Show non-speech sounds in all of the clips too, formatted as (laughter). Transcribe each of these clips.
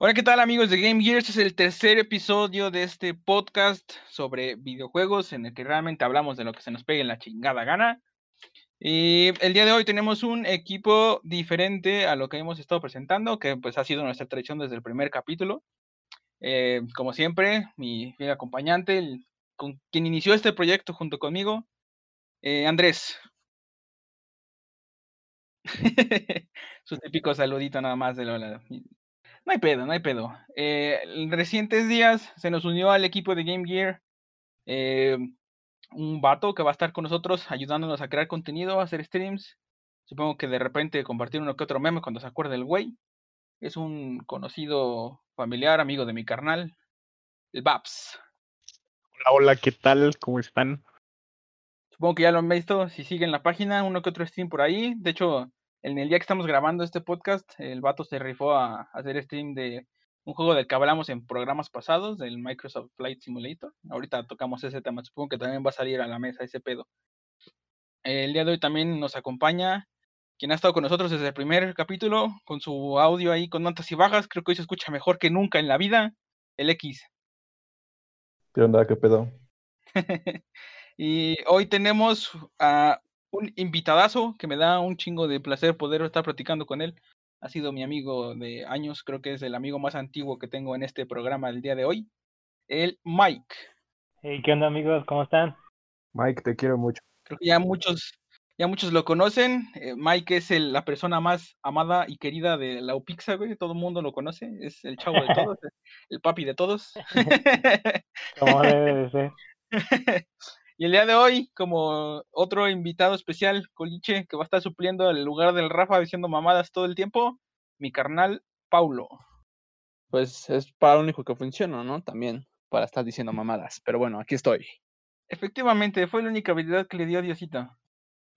Hola, ¿qué tal amigos de Game Gear? Este es el tercer episodio de este podcast sobre videojuegos en el que realmente hablamos de lo que se nos pegue en la chingada gana. Y el día de hoy tenemos un equipo diferente a lo que hemos estado presentando, que pues ha sido nuestra tradición desde el primer capítulo. Eh, como siempre, mi fiel acompañante, el, con quien inició este proyecto junto conmigo, eh, Andrés. (laughs) Su típico saludito nada más de Lola. No hay pedo, no hay pedo. Eh, en recientes días se nos unió al equipo de Game Gear eh, un vato que va a estar con nosotros ayudándonos a crear contenido, a hacer streams. Supongo que de repente compartir uno que otro meme cuando se acuerde el güey. Es un conocido familiar, amigo de mi carnal, el Babs. Hola, hola, ¿qué tal? ¿Cómo están? Supongo que ya lo han visto. Si siguen la página, uno que otro stream por ahí. De hecho, en el día que estamos grabando este podcast, el vato se rifó a, hacer stream de un juego del que hablamos en programas pasados, del Microsoft Flight Simulator. Ahorita tocamos ese tema, supongo que también va a salir a la mesa ese pedo. El día de hoy también nos acompaña quien ha estado con nosotros desde el primer capítulo, con su audio ahí con notas y bajas. Creo que hoy se escucha mejor que nunca en la vida, el X. ¿Qué onda? ¿Qué pedo? (laughs) y hoy tenemos a un invitadazo que me da un chingo de placer poder estar platicando con él. Ha sido mi amigo de años, creo que es el amigo más antiguo que tengo en este programa el día de hoy. El Mike. Hey, ¿qué onda amigos? ¿Cómo están? Mike, te quiero mucho. Creo que ya muchos, ya muchos lo conocen. Eh, Mike es el, la persona más amada y querida de la UPIXA, güey. Todo el mundo lo conoce. Es el chavo de todos, (laughs) el papi de todos. Como debe de ser. (laughs) Y el día de hoy, como otro invitado especial, Coliche, que va a estar supliendo el lugar del Rafa diciendo mamadas todo el tiempo, mi carnal Paulo. Pues es para lo único que funciona, ¿no? También para estar diciendo mamadas. Pero bueno, aquí estoy. Efectivamente, fue la única habilidad que le dio Diosito.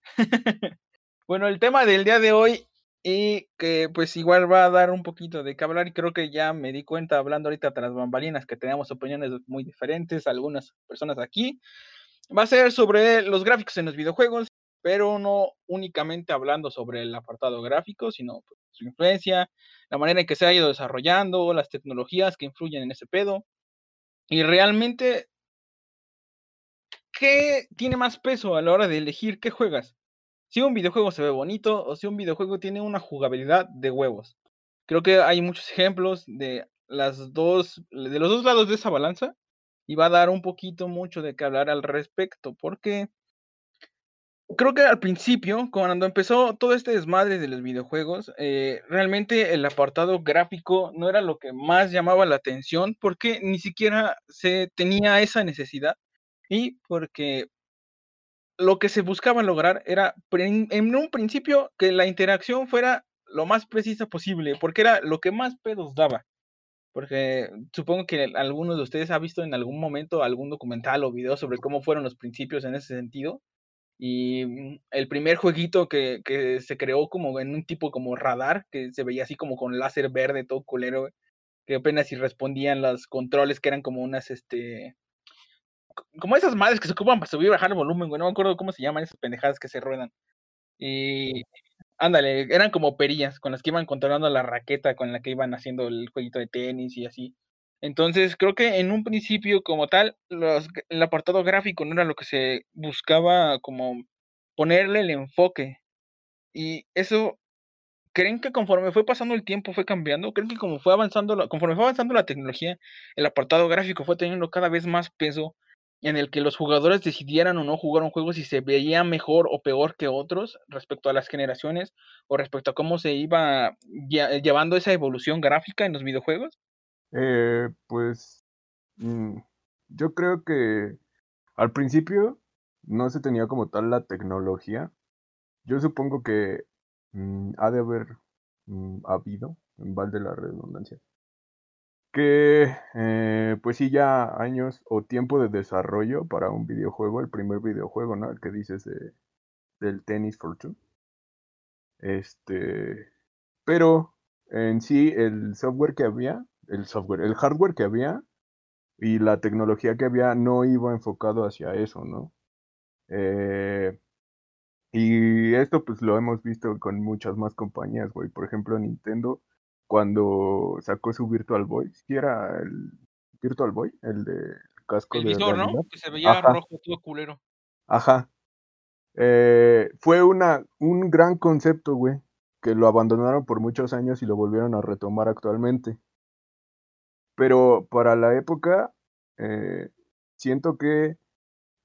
(laughs) bueno, el tema del día de hoy, y que pues igual va a dar un poquito de qué hablar, y creo que ya me di cuenta hablando ahorita tras bambalinas que tenemos opiniones muy diferentes, algunas personas aquí, Va a ser sobre los gráficos en los videojuegos, pero no únicamente hablando sobre el apartado gráfico, sino pues, su influencia, la manera en que se ha ido desarrollando, las tecnologías que influyen en ese pedo. Y realmente, ¿qué tiene más peso a la hora de elegir qué juegas? Si un videojuego se ve bonito o si un videojuego tiene una jugabilidad de huevos. Creo que hay muchos ejemplos de las dos, de los dos lados de esa balanza y va a dar un poquito mucho de qué hablar al respecto, porque creo que al principio, cuando empezó todo este desmadre de los videojuegos, eh, realmente el apartado gráfico no era lo que más llamaba la atención, porque ni siquiera se tenía esa necesidad y porque lo que se buscaba lograr era en un principio que la interacción fuera lo más precisa posible, porque era lo que más pedos daba. Porque supongo que algunos de ustedes ha visto en algún momento algún documental o video sobre cómo fueron los principios en ese sentido. Y mm, el primer jueguito que, que se creó como en un tipo como radar, que se veía así como con láser verde, todo culero, que apenas si respondían los controles que eran como unas, este, como esas madres que se ocupan para subir y bajar el volumen, güey, no me acuerdo cómo se llaman esas pendejadas que se ruedan. Y Ándale, eran como perillas con las que iban controlando la raqueta con la que iban haciendo el jueguito de tenis y así. Entonces, creo que en un principio como tal, los, el apartado gráfico no era lo que se buscaba como ponerle el enfoque. Y eso, ¿creen que conforme fue pasando el tiempo fue cambiando? ¿Creen que como fue avanzando, conforme fue avanzando la tecnología, el apartado gráfico fue teniendo cada vez más peso en el que los jugadores decidieran o no jugar un juego si se veía mejor o peor que otros respecto a las generaciones o respecto a cómo se iba llevando esa evolución gráfica en los videojuegos? Eh, pues mm, yo creo que al principio no se tenía como tal la tecnología. Yo supongo que mm, ha de haber mm, habido, en balde la redundancia, que eh, pues sí ya años o tiempo de desarrollo para un videojuego, el primer videojuego, ¿no? El que dices de, del Tennis for Two. Este, pero en sí el software que había, el software, el hardware que había y la tecnología que había no iba enfocado hacia eso, ¿no? Eh, y esto pues lo hemos visto con muchas más compañías, güey. Por ejemplo, Nintendo cuando sacó su Virtual Boy. ¿Sí era el Virtual Boy? El de casco El de visor, ¿no? realidad. Que se veía Ajá. rojo, todo culero. Ajá. Eh, fue una, un gran concepto, güey, que lo abandonaron por muchos años y lo volvieron a retomar actualmente. Pero para la época, eh, siento que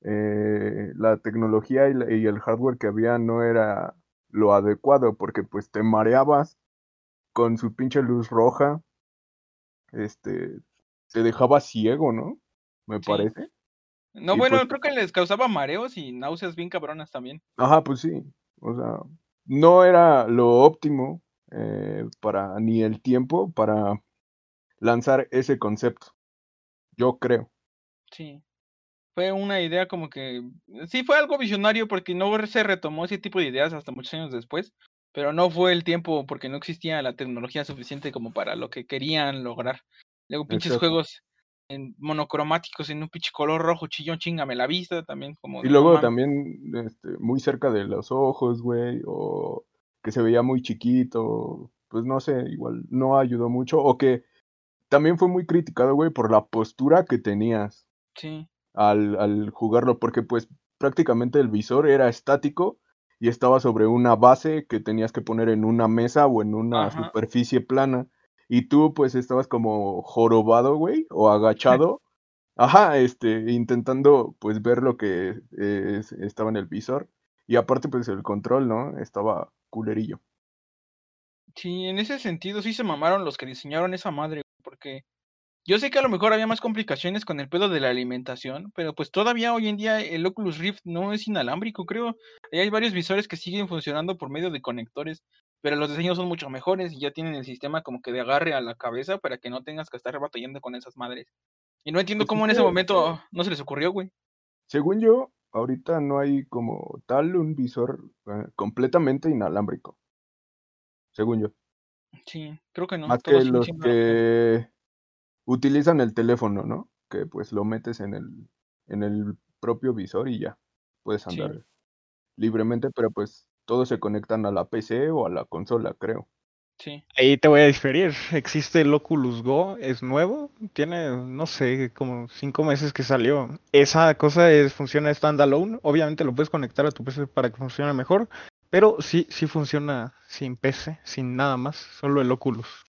eh, la tecnología y, la- y el hardware que había no era lo adecuado, porque pues te mareabas con su pinche luz roja, este, te dejaba ciego, ¿no? Me Sí. parece. No, Y bueno, pues- creo que les causaba mareos y náuseas bien cabronas también. Ajá, pues sí. O sea, no era lo óptimo eh, para ni el tiempo para lanzar ese concepto. Yo creo. Sí. Fue una idea como que. Sí, fue algo visionario porque no se retomó ese tipo de ideas hasta muchos años después. Pero no fue el tiempo porque no existía la tecnología suficiente como para lo que querían lograr. Luego, pinches Exacto. juegos en monocromáticos en un pinche color rojo chillón, chingame la vista también. Como Y luego también este, muy cerca de los ojos, güey, o que se veía muy chiquito, pues no sé, igual no ayudó mucho, o que también fue muy criticado, güey, por la postura que tenías Sí, al, al jugarlo, porque pues prácticamente el visor era estático y estaba sobre una base que tenías que poner en una mesa o en una Ajá. superficie plana, y tú pues estabas como jorobado, güey, o agachado. Ajá, este, intentando pues ver lo que eh, es- estaba en el visor. Y aparte pues el control, ¿no? Estaba culerillo. sí, en ese sentido sí se mamaron los que diseñaron esa madre, porque yo sé que a lo mejor había más complicaciones con el pedo de la alimentación, pero pues todavía hoy en día el Oculus Rift no es inalámbrico, creo. Ahí hay varios visores que siguen funcionando por medio de conectores, pero los diseños son mucho mejores y ya tienen el sistema como que de agarre a la cabeza para que no tengas que estar batallando con esas madres. Y no entiendo Pues cómo en es ese momento no se les ocurrió, güey. Según yo, ahorita no hay como tal un visor eh, completamente inalámbrico. Según yo. Sí, creo que no. Más todos que los que utilizan el teléfono, ¿no? Que pues lo metes en el, en el propio visor y ya. Puedes Sí. andar libremente, pero pues todos se conectan a la PC o a la consola, creo. Sí. Ahí te voy a diferir. Existe el Oculus Go, es nuevo, tiene, no sé, como cinco meses que salió. Esa cosa es, funciona standalone. Obviamente lo puedes conectar a tu PC para que funcione mejor, pero sí, sí funciona sin PC, sin nada más, solo el Oculus.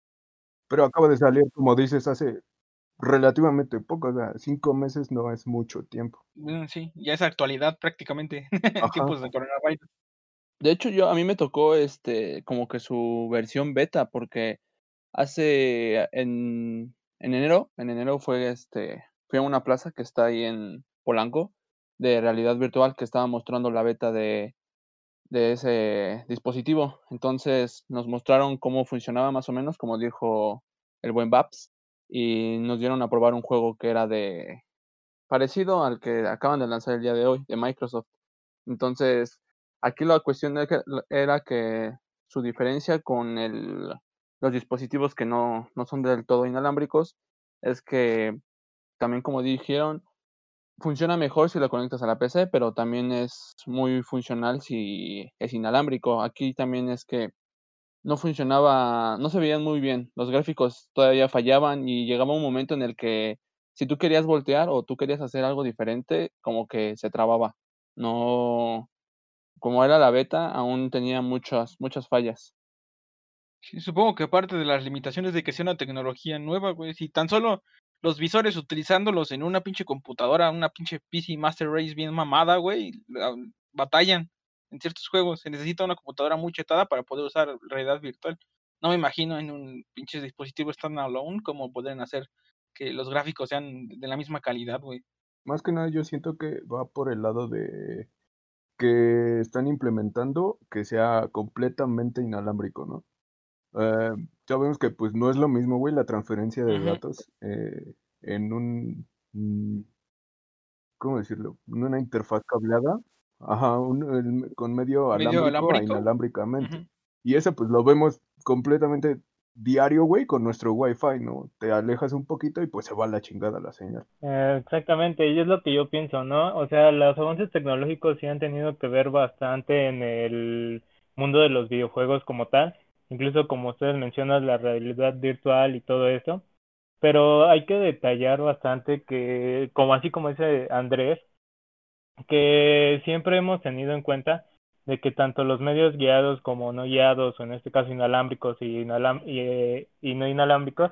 Pero acaba de salir, como dices, hace relativamente poco, o sea, cinco meses no es mucho tiempo. Mm, Sí, ya es actualidad prácticamente (laughs) tiempos de coronavirus. De hecho, yo a mí me tocó este como que su versión beta, porque hace en, en enero, en enero fue este, fui a una plaza que está ahí en Polanco de realidad virtual que estaba mostrando la beta de, de ese dispositivo. Entonces nos mostraron cómo funcionaba más o menos, como dijo el buen Babs, y nos dieron a probar un juego que era de parecido al que acaban de lanzar el día de hoy, de Microsoft. Entonces, aquí la cuestión era que, su diferencia con el, los dispositivos que no, no son del todo inalámbricos es que también como dijeron, funciona mejor si lo conectas a la PC, pero también es muy funcional si es inalámbrico. Aquí también es que no funcionaba, no se veían muy bien, los gráficos todavía fallaban y llegaba un momento en el que si tú querías voltear o tú querías hacer algo diferente, como que se trababa. No, como era la beta, aún tenía muchas, muchas fallas. Sí, supongo que aparte de las limitaciones de que sea una tecnología nueva, güey, si tan solo los visores utilizándolos en una pinche computadora, una pinche PC Master Race bien mamada, güey, la- batallan en ciertos juegos. Se necesita una computadora muy chetada para poder usar realidad virtual. No me imagino en un pinche dispositivo standalone cómo pueden hacer que los gráficos sean de la misma calidad, güey. Más que nada yo siento que va por el lado de que están implementando que sea completamente inalámbrico, ¿no? Eh, sabemos que pues no es lo mismo, güey, la transferencia de datos eh, en un, mm, ¿cómo decirlo? En una interfaz cableada, ajá, un- el- con medio Medio alámbrico a inalámbricamente. Y eso pues lo vemos completamente diario, güey, con nuestro wifi, ¿no? Te alejas un poquito y pues se va a la chingada la señal. Eh, exactamente, y es lo que yo pienso, ¿no? O sea, los avances tecnológicos sí han tenido que ver bastante en el mundo de los videojuegos como tal, incluso como ustedes mencionan, la realidad virtual y todo eso. Pero hay que detallar bastante que, como así como dice Andrés, que siempre hemos tenido en cuenta de que tanto los medios guiados como no guiados, o en este caso inalámbricos y, y, y no inalámbricos,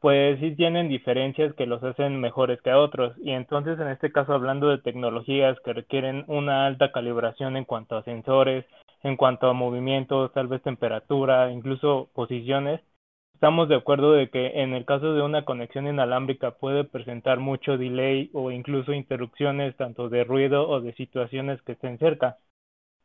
pues sí tienen diferencias que los hacen mejores que otros. Y entonces, en este caso, hablando de tecnologías que requieren una alta calibración en cuanto a sensores, en cuanto a movimientos, tal vez temperatura, incluso posiciones, estamos de acuerdo de que en el caso de una conexión inalámbrica puede presentar mucho delay o incluso interrupciones tanto de ruido o de situaciones que estén cerca.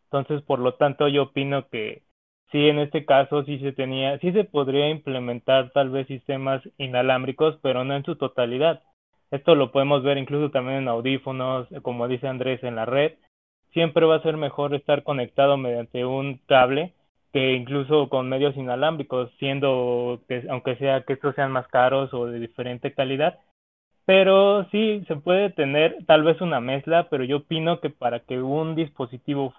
Entonces, por lo tanto, yo opino que sí, en este caso sí se tenía, sí se podría implementar tal vez sistemas inalámbricos, pero no en su totalidad. Esto lo podemos ver incluso también en audífonos, como dice Andrés, en la red. Siempre va a ser mejor estar conectado mediante un cable que incluso con medios inalámbricos, siendo que aunque sea que estos sean más caros o de diferente calidad. Pero sí se puede tener tal vez una mezcla, pero yo opino que para que un dispositivo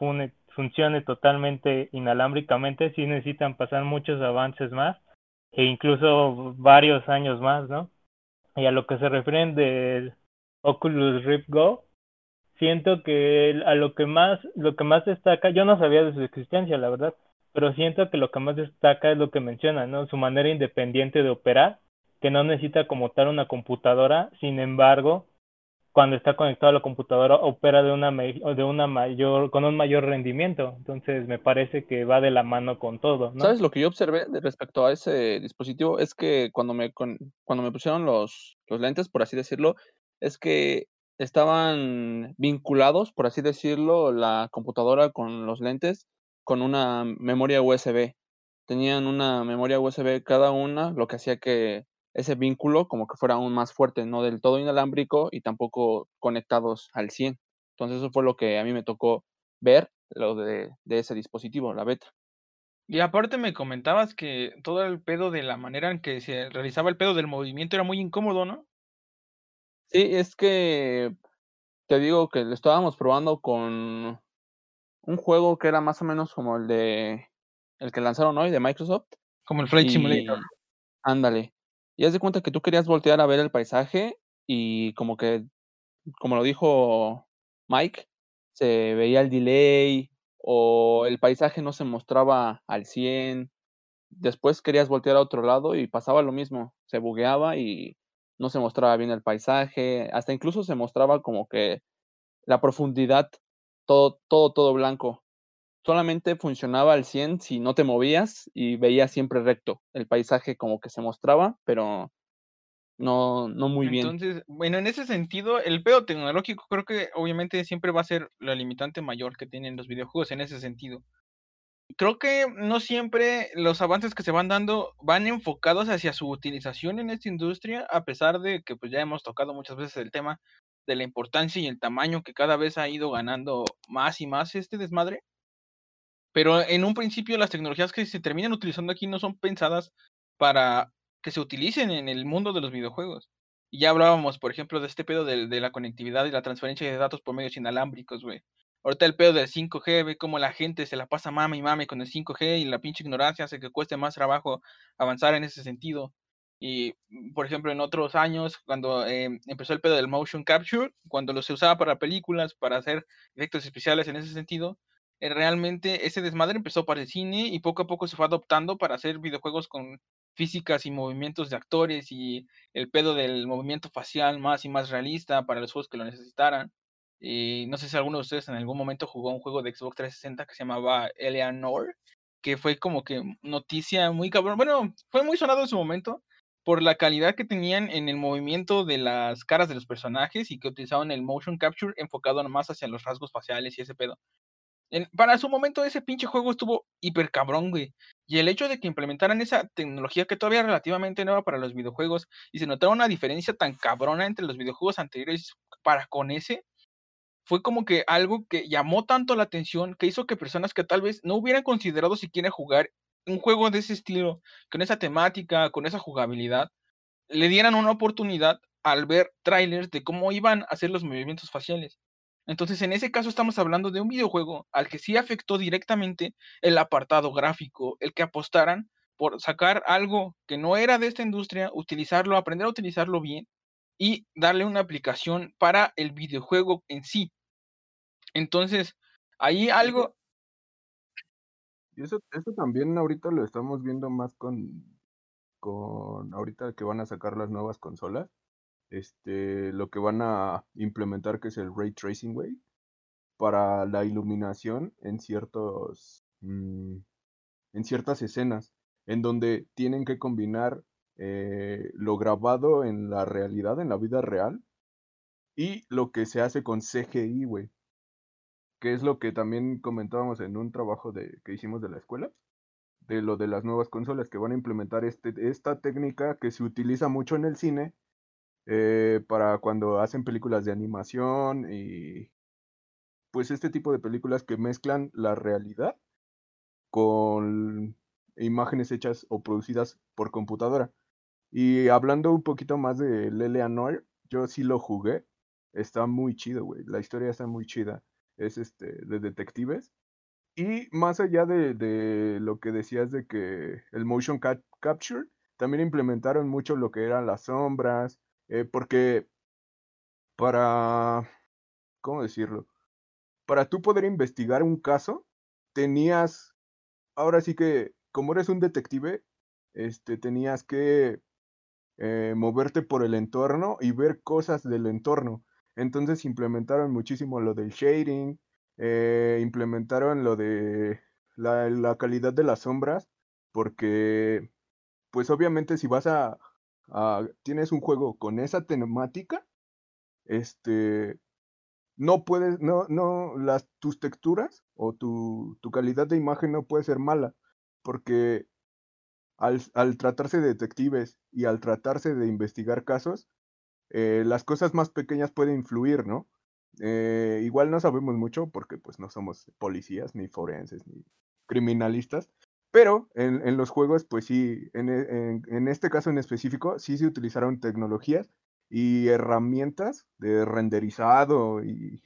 funcione totalmente inalámbricamente, sí necesitan pasar muchos avances más e incluso varios años más, ¿no? Y a lo que se refieren del Oculus Rift Go, siento que a lo que más lo que más destaca, yo no sabía de su existencia, la verdad, pero siento que lo que más destaca es lo que menciona, ¿no? Su manera independiente de operar, que no necesita como tal una computadora, sin embargo, cuando está conectado a la computadora opera de una de una mayor con un mayor rendimiento entonces me parece que va de la mano con todo ¿no? sabes lo que yo observé respecto a ese dispositivo es que cuando me cuando me pusieron los los lentes por así decirlo es que estaban vinculados por así decirlo la computadora con los lentes con una memoria USB tenían una memoria USB cada una lo que hacía que ese vínculo como que fuera aún más fuerte, no del todo inalámbrico y tampoco conectados al 100. Entonces eso fue lo que a mí me tocó ver, lo de, ese dispositivo, la beta. Y aparte me comentabas que todo el pedo de la manera en que se realizaba el pedo del movimiento era muy incómodo, ¿no? Sí, es que te digo que lo estábamos probando con un juego que era más o menos como el de el que lanzaron hoy de Microsoft. Como el Flight Simulator. Ándale. Y haz de cuenta que tú querías voltear a ver el paisaje y como que, como lo dijo Mike, se veía el delay o el paisaje no se mostraba al 100. Después querías voltear a otro lado y pasaba lo mismo, se bugueaba y no se mostraba bien el paisaje, hasta incluso se mostraba como que la profundidad, todo, todo, todo blanco solamente funcionaba al 100 si no te movías y veías siempre recto. El paisaje como que se mostraba, pero no, no muy bien. Entonces, bueno, en ese sentido, el pedo tecnológico creo que obviamente siempre va a ser la limitante mayor que tienen los videojuegos en ese sentido. Creo que no siempre los avances que se van dando van enfocados hacia su utilización en esta industria, a pesar de que pues ya hemos tocado muchas veces el tema de la importancia y el tamaño que cada vez ha ido ganando más y más este desmadre. Pero en un principio las tecnologías que se terminan utilizando aquí no son pensadas para que se utilicen en el mundo de los videojuegos. Ya hablábamos, por ejemplo, de este pedo de, la conectividad y la transferencia de datos por medios inalámbricos, güey. Ahorita el pedo del 5G, ve cómo la gente se la pasa mame y mame con el 5G y la pinche ignorancia hace que cueste más trabajo avanzar en ese sentido. Y, mm, por ejemplo, en otros años, cuando em, empezó el pedo del motion capture, cuando lo se usaba para películas, para hacer efectos especiales en ese sentido, eh, realmente ese desmadre empezó para el cine y poco a poco se fue adoptando para hacer videojuegos con físicas y movimientos de actores y el pedo del movimiento facial más y más realista para los juegos que lo necesitaran. Y no sé si alguno de ustedes en algún momento jugó un juego de Xbox 360 que se llamaba Eleanor, que fue como que noticia muy cabrón. Bueno, fue muy sonado en su momento por la calidad que tenían en el movimiento de las caras de los personajes y que utilizaban el motion capture enfocado más hacia los rasgos faciales y ese pedo para su momento ese pinche juego estuvo hiper cabrón, güey. Y el hecho de que implementaran esa tecnología que todavía relativamente nueva para los videojuegos y se notaba una diferencia tan cabrona entre los videojuegos anteriores para con ese, fue como que algo que llamó tanto la atención que hizo que personas que tal vez no hubieran considerado siquiera jugar un juego de ese estilo, con esa temática, con esa jugabilidad, le dieran una oportunidad al ver trailers de cómo iban a hacer los movimientos faciales. Entonces, en ese caso estamos hablando de un videojuego al que sí afectó directamente el apartado gráfico, el que apostaran por sacar algo que no era de esta industria, utilizarlo, aprender a utilizarlo bien y darle una aplicación para el videojuego en sí. Entonces, ahí algo... Y eso, eso también ahorita lo estamos viendo más con, con ahorita que van a sacar las nuevas consolas. Este, lo que van a implementar que es el ray tracing, güey, para la iluminación en ciertos mm, en ciertas escenas en donde tienen que combinar eh, lo grabado en la realidad, en la vida real, y lo que se hace con CGI, güey. Que es lo que también comentábamos en un trabajo de, que hicimos de la escuela, de lo de las nuevas consolas que van a implementar este, esta técnica que se utiliza mucho en el cine eh, para cuando hacen películas de animación y pues este tipo de películas que mezclan la realidad con imágenes hechas o producidas por computadora. Y hablando un poquito más de Leleanor, yo sí lo jugué. Está muy chido, güey. La historia está muy chida. Es este de detectives. Y más allá de, lo que decías de que el motion capture, también implementaron mucho lo que eran las sombras. Eh, porque para, ¿cómo decirlo? Para tú poder investigar un caso, tenías, ahora sí que, como eres un detective, este, tenías que eh, moverte por el entorno y ver cosas del entorno. Entonces implementaron muchísimo lo del shading, eh, implementaron lo de la, calidad de las sombras, porque pues obviamente si vas a, tienes un juego con esa temática, este, no puedes, no, no, las, tus texturas o tu, tu calidad de imagen no puede ser mala, porque al, tratarse de detectives y al tratarse de investigar casos, eh, las cosas más pequeñas pueden influir, ¿no? Eh, igual no sabemos mucho porque pues no somos policías, ni forenses, ni criminalistas, pero en, los juegos, pues sí, en, en, este caso en específico, sí se utilizaron tecnologías y herramientas de renderizado y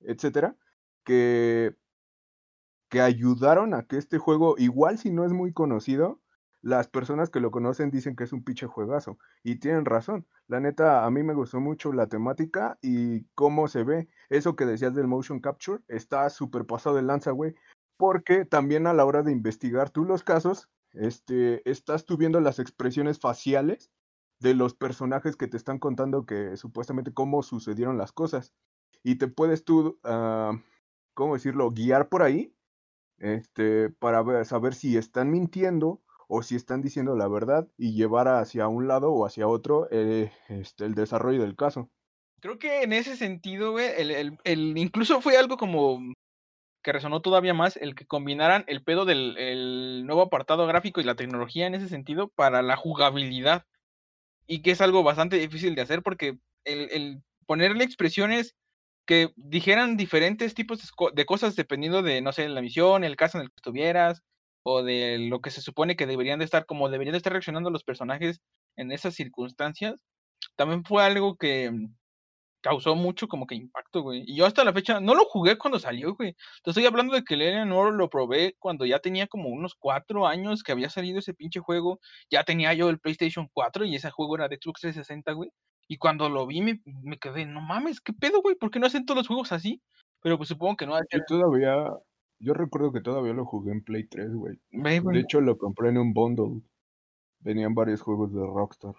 etcétera, que, que ayudaron a que este juego, igual si no es muy conocido, las personas que lo conocen dicen que es un pinche juegazo. Y tienen razón. La neta, a mí me gustó mucho la temática y cómo se ve. Eso que decías del motion capture está súper pasado de lanza, güey. Porque también a la hora de investigar tú los casos, este, estás tú viendo las expresiones faciales de los personajes que te están contando que supuestamente cómo sucedieron las cosas. Y te puedes tú, uh, ¿cómo decirlo?, guiar por ahí este, para saber si están mintiendo o si están diciendo la verdad y llevar hacia un lado o hacia otro eh, este, el desarrollo del caso. Creo que en ese sentido, güey, el, el, incluso fue algo como que resonó todavía más el que combinaran el pedo del nuevo apartado gráfico y la tecnología en ese sentido para la jugabilidad. Y que es algo bastante difícil de hacer porque el, el ponerle expresiones que dijeran diferentes tipos de, cosas dependiendo de, no sé, la misión, el caso en el que estuvieras, o de lo que se supone que deberían de estar, como deberían de estar reaccionando los personajes en esas circunstancias, también fue algo que mm, causó mucho como que impacto, güey. Y yo hasta la fecha no lo jugué cuando salió, güey. Te estoy hablando de que el no lo probé cuando ya tenía como unos cuatro años que había salido ese pinche juego. Ya tenía yo el PlayStation 4 y ese juego era de Xbox 360, güey. Y cuando lo vi me, me quedé, no mames, ¿qué pedo, güey? ¿Por qué no hacen todos los juegos así? Pero pues supongo que no. Yo todavía, yo recuerdo que todavía lo jugué en Play 3, güey. De hecho, lo compré en un bundle. Venían varios juegos de Rockstar.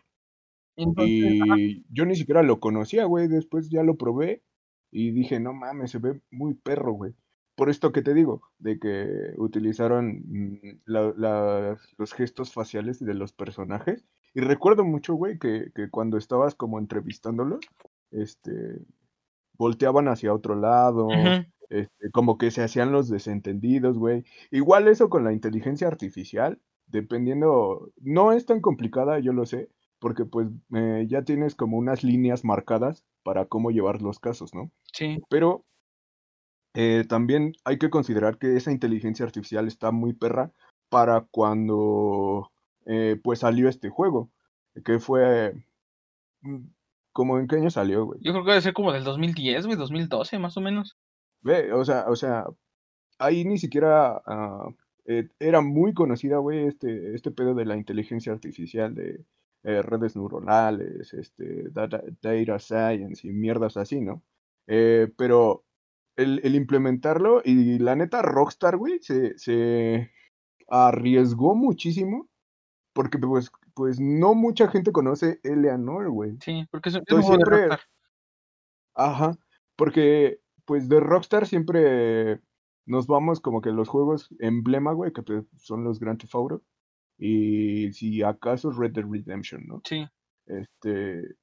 y yo ni siquiera lo conocía, güey. Después ya lo probé y dije, no mames, se ve muy perro, güey. Por esto que te digo, de que utilizaron mm, los gestos faciales de los personajes. Y recuerdo mucho, güey, que, que cuando estabas como entrevistándolos, este, volteaban hacia otro lado, este, como que se hacían los desentendidos, güey. Igual eso con la inteligencia artificial, dependiendo, no es tan complicada, yo lo sé, porque pues eh, ya tienes como unas líneas marcadas para cómo llevar los casos, ¿no? Sí. Pero eh, también hay que considerar que esa inteligencia artificial está muy perra para cuando eh, pues salió este juego, que fue, mm, ¿Cómo en qué año salió, güey? Yo creo que debe ser como del 2010, güey, 2012 más o menos. Ve, o sea, o sea, ahí ni siquiera ah, eh, era muy conocida, güey, este, este pedo de la inteligencia artificial, de eh, redes neuronales, este, data, data science y mierdas así, ¿no? Eh, pero el, el implementarlo y la neta Rockstar, güey, se, se arriesgó muchísimo porque pues, pues no mucha gente conoce Eleanor, güey. Sí, porque es, un juego de Rockstar. ajá, porque pues de Rockstar siempre nos vamos como que los juegos emblema, güey, que pues, son los Grand Theft Auto y si acaso Red Dead Redemption, ¿no? Sí. Este,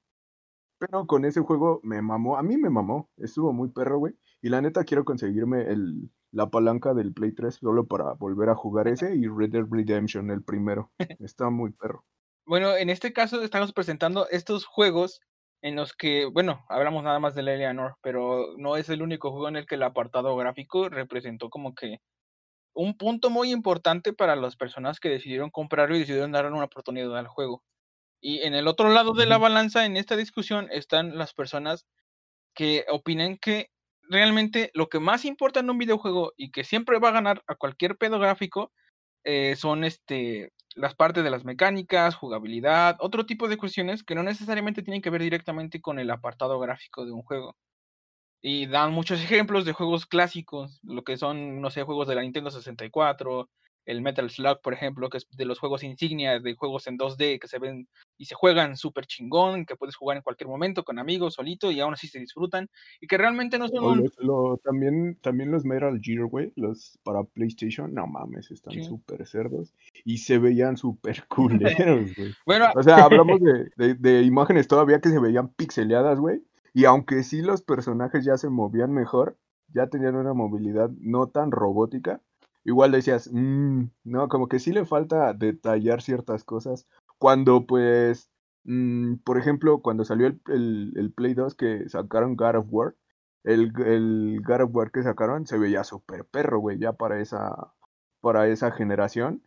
pero con ese juego me mamó, a mí me mamó, estuvo muy perro, güey. Y la neta quiero conseguirme el, la palanca del Play 3 solo para volver a jugar ese y Red Dead Redemption, el primero. (laughs) Está muy perro. Bueno, en este caso estamos presentando estos juegos en los que, bueno, hablamos nada más de la Eleanor, pero no es el único juego en el que el apartado gráfico representó como que un punto muy importante para las personas que decidieron comprarlo y decidieron darle una oportunidad al juego. Y en el otro lado de la balanza, en esta discusión, están las personas que opinan que realmente lo que más importa en un videojuego y que siempre va a ganar a cualquier pedo gráfico eh, son este, las partes de las mecánicas, jugabilidad, otro tipo de cuestiones que no necesariamente tienen que ver directamente con el apartado gráfico de un juego. Y dan muchos ejemplos de juegos clásicos, lo que son, no sé, juegos de la Nintendo 64, el Metal Slug, por ejemplo, que es de los juegos insignia de juegos en 2D que se ven y se juegan súper chingón, que puedes jugar en cualquier momento con amigos, solito, y aún así se disfrutan, y que realmente no son un... lo, también, también los Metal Gear, güey, los para PlayStation, no mames, están Sí. súper cerdos y se veían súper (laughs) culeros, (laughs) güey. Bueno, O sea, hablamos (laughs) de, de, de imágenes todavía que se veían pixeleadas, güey. Y aunque sí los personajes ya se movían mejor, ya tenían una movilidad no tan robótica, igual decías, "Mm, no, como que sí le falta detallar ciertas cosas. Cuando pues, mm, por ejemplo, cuando salió el, el- Play 2 que sacaron God of War, el, el God of War que sacaron se veía súper perro, güey, ya para esa, para esa generación.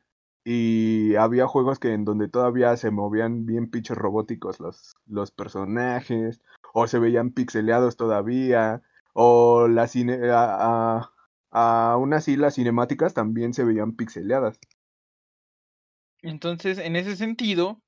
Y había juegos que en donde todavía se movían bien pinches robóticos los, los personajes, o se veían pixeleados todavía, o las cine, a- aún así las cinemáticas también se veían pixeleadas. entonces, en ese sentido,